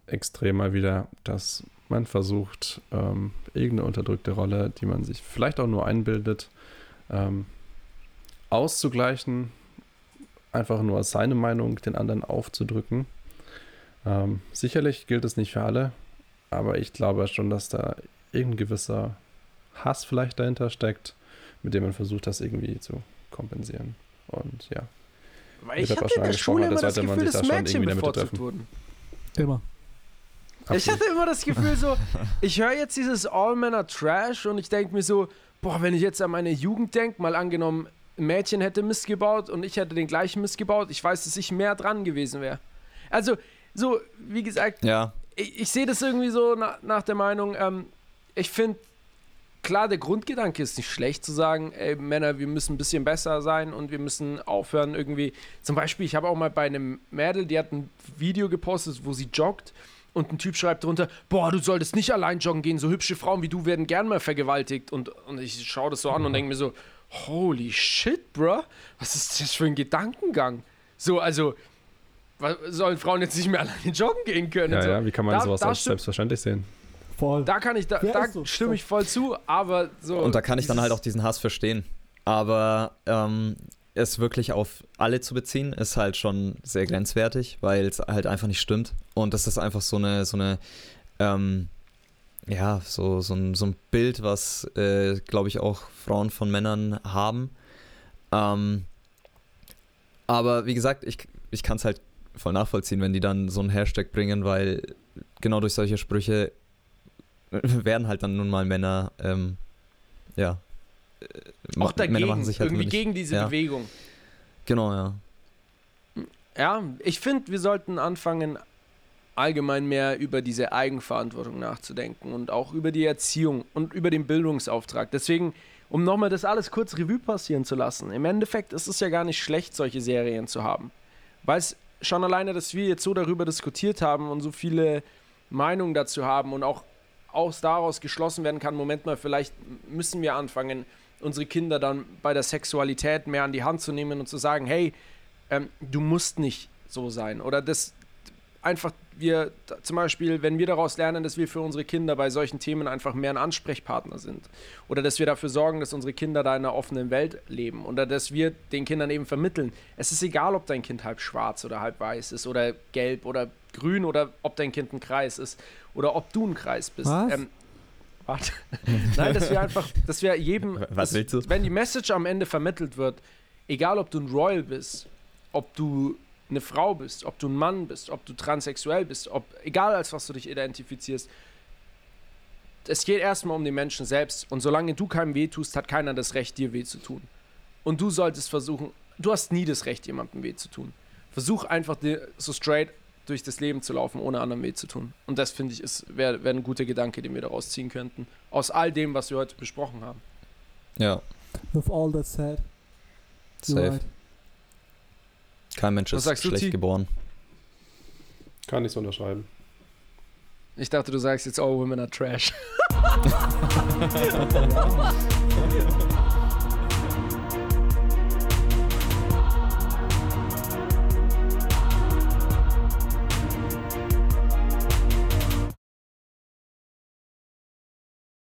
Extrem mal wieder, dass man versucht, ähm, irgendeine unterdrückte Rolle, die man sich vielleicht auch nur einbildet, ähm, auszugleichen, einfach nur seine Meinung den anderen aufzudrücken. Ähm, sicherlich gilt es nicht für alle, aber ich glaube schon, dass da irgendein gewisser Hass vielleicht dahinter steckt, mit dem man versucht, das irgendwie zu kompensieren. Und ja. Weil ich hatte schon in der angesprochen, Schule immer das Gefühl, sich dass da schon Mädchen irgendwie damit bevorzugt treffen. wurden. Immer. Ich Absolut. hatte immer das Gefühl so, ich höre jetzt dieses All-Männer Trash und ich denke mir so, boah, wenn ich jetzt an meine Jugend denke, mal angenommen, ein Mädchen hätte Mist gebaut und ich hätte den gleichen Mist gebaut, ich weiß, dass ich mehr dran gewesen wäre. Also, so, wie gesagt, Ja, ich, ich sehe das irgendwie so na, nach der Meinung, ähm, ich finde, klar, der Grundgedanke ist nicht schlecht zu sagen, ey, Männer, wir müssen ein bisschen besser sein und wir müssen aufhören irgendwie. Zum Beispiel, ich habe auch mal bei einem Mädel, die hat ein Video gepostet, wo sie joggt und ein Typ schreibt drunter, boah, du solltest nicht allein joggen gehen, so hübsche Frauen wie du werden gern mal vergewaltigt. Und, und ich schaue das so an und denke mir so, holy shit, bruh, was ist das für ein Gedankengang? So, also, was, sollen Frauen jetzt nicht mehr alleine joggen gehen können? Ja, so. ja, wie kann man Da- sowas da als selbstverständlich sehen? Voll. Da kann ich, da, Ja, da so. stimme ich voll zu, aber so. und da kann ich dann halt auch diesen Hass verstehen. Aber ähm, es wirklich auf alle zu beziehen, ist halt schon sehr grenzwertig, weil es halt einfach nicht stimmt. Und das ist einfach so eine, so eine, ähm, ja, so, so, ein, so ein Bild, was, äh, glaube ich, auch Frauen von Männern haben. Ähm, aber wie gesagt, ich, ich kann es halt voll nachvollziehen, wenn die dann so einen Hashtag bringen, weil genau durch solche Sprüche werden halt dann nun mal Männer, ähm, ja. äh, auch dagegen, Männer machen sich halt irgendwie nicht- gegen diese ja. Bewegung. Genau, ja. Ja, ich finde, wir sollten anfangen, allgemein mehr über diese Eigenverantwortung nachzudenken und auch über die Erziehung und über den Bildungsauftrag. Deswegen, um nochmal das alles kurz Revue passieren zu lassen, im Endeffekt ist es ja gar nicht schlecht, solche Serien zu haben. Weil es schon alleine, dass wir jetzt so darüber diskutiert haben und so viele Meinungen dazu haben und auch aus daraus geschlossen werden kann, Moment mal, vielleicht müssen wir anfangen, unsere Kinder dann bei der Sexualität mehr an die Hand zu nehmen und zu sagen, hey, ähm, du musst nicht so sein. Oder das einfach, wir zum Beispiel, wenn wir daraus lernen, dass wir für unsere Kinder bei solchen Themen einfach mehr ein Ansprechpartner sind. Oder dass wir dafür sorgen, dass unsere Kinder da in einer offenen Welt leben. Oder dass wir den Kindern eben vermitteln, es ist egal, ob dein Kind halb schwarz oder halb weiß ist oder gelb oder grün oder ob dein Kind ein Kreis ist oder ob du ein Kreis bist. Was? Ähm, warte. Nein, dass wir einfach, dass wir jedem, Was dass, willst du? wenn die Message am Ende vermittelt wird, egal ob du ein Royal bist, ob du eine Frau bist, ob du ein Mann bist, ob du transsexuell bist, ob egal als was du dich identifizierst, es geht erstmal um den Menschen selbst. Und solange du keinem weh tust, hat keiner das Recht, dir weh zu tun. Und du solltest versuchen, du hast nie das Recht, jemandem weh zu tun. Versuch einfach dir so straight durch das Leben zu laufen, ohne anderen weh zu tun. Und das finde ich, wäre wär ein guter Gedanke, den wir daraus ziehen könnten. Aus all dem, was wir heute besprochen haben. Ja, With all that said, you're safe. right. Kein Mensch Was ist sagst du, schlecht T? geboren. Kann ich so unterschreiben. Ich dachte, du sagst jetzt, all women are trash.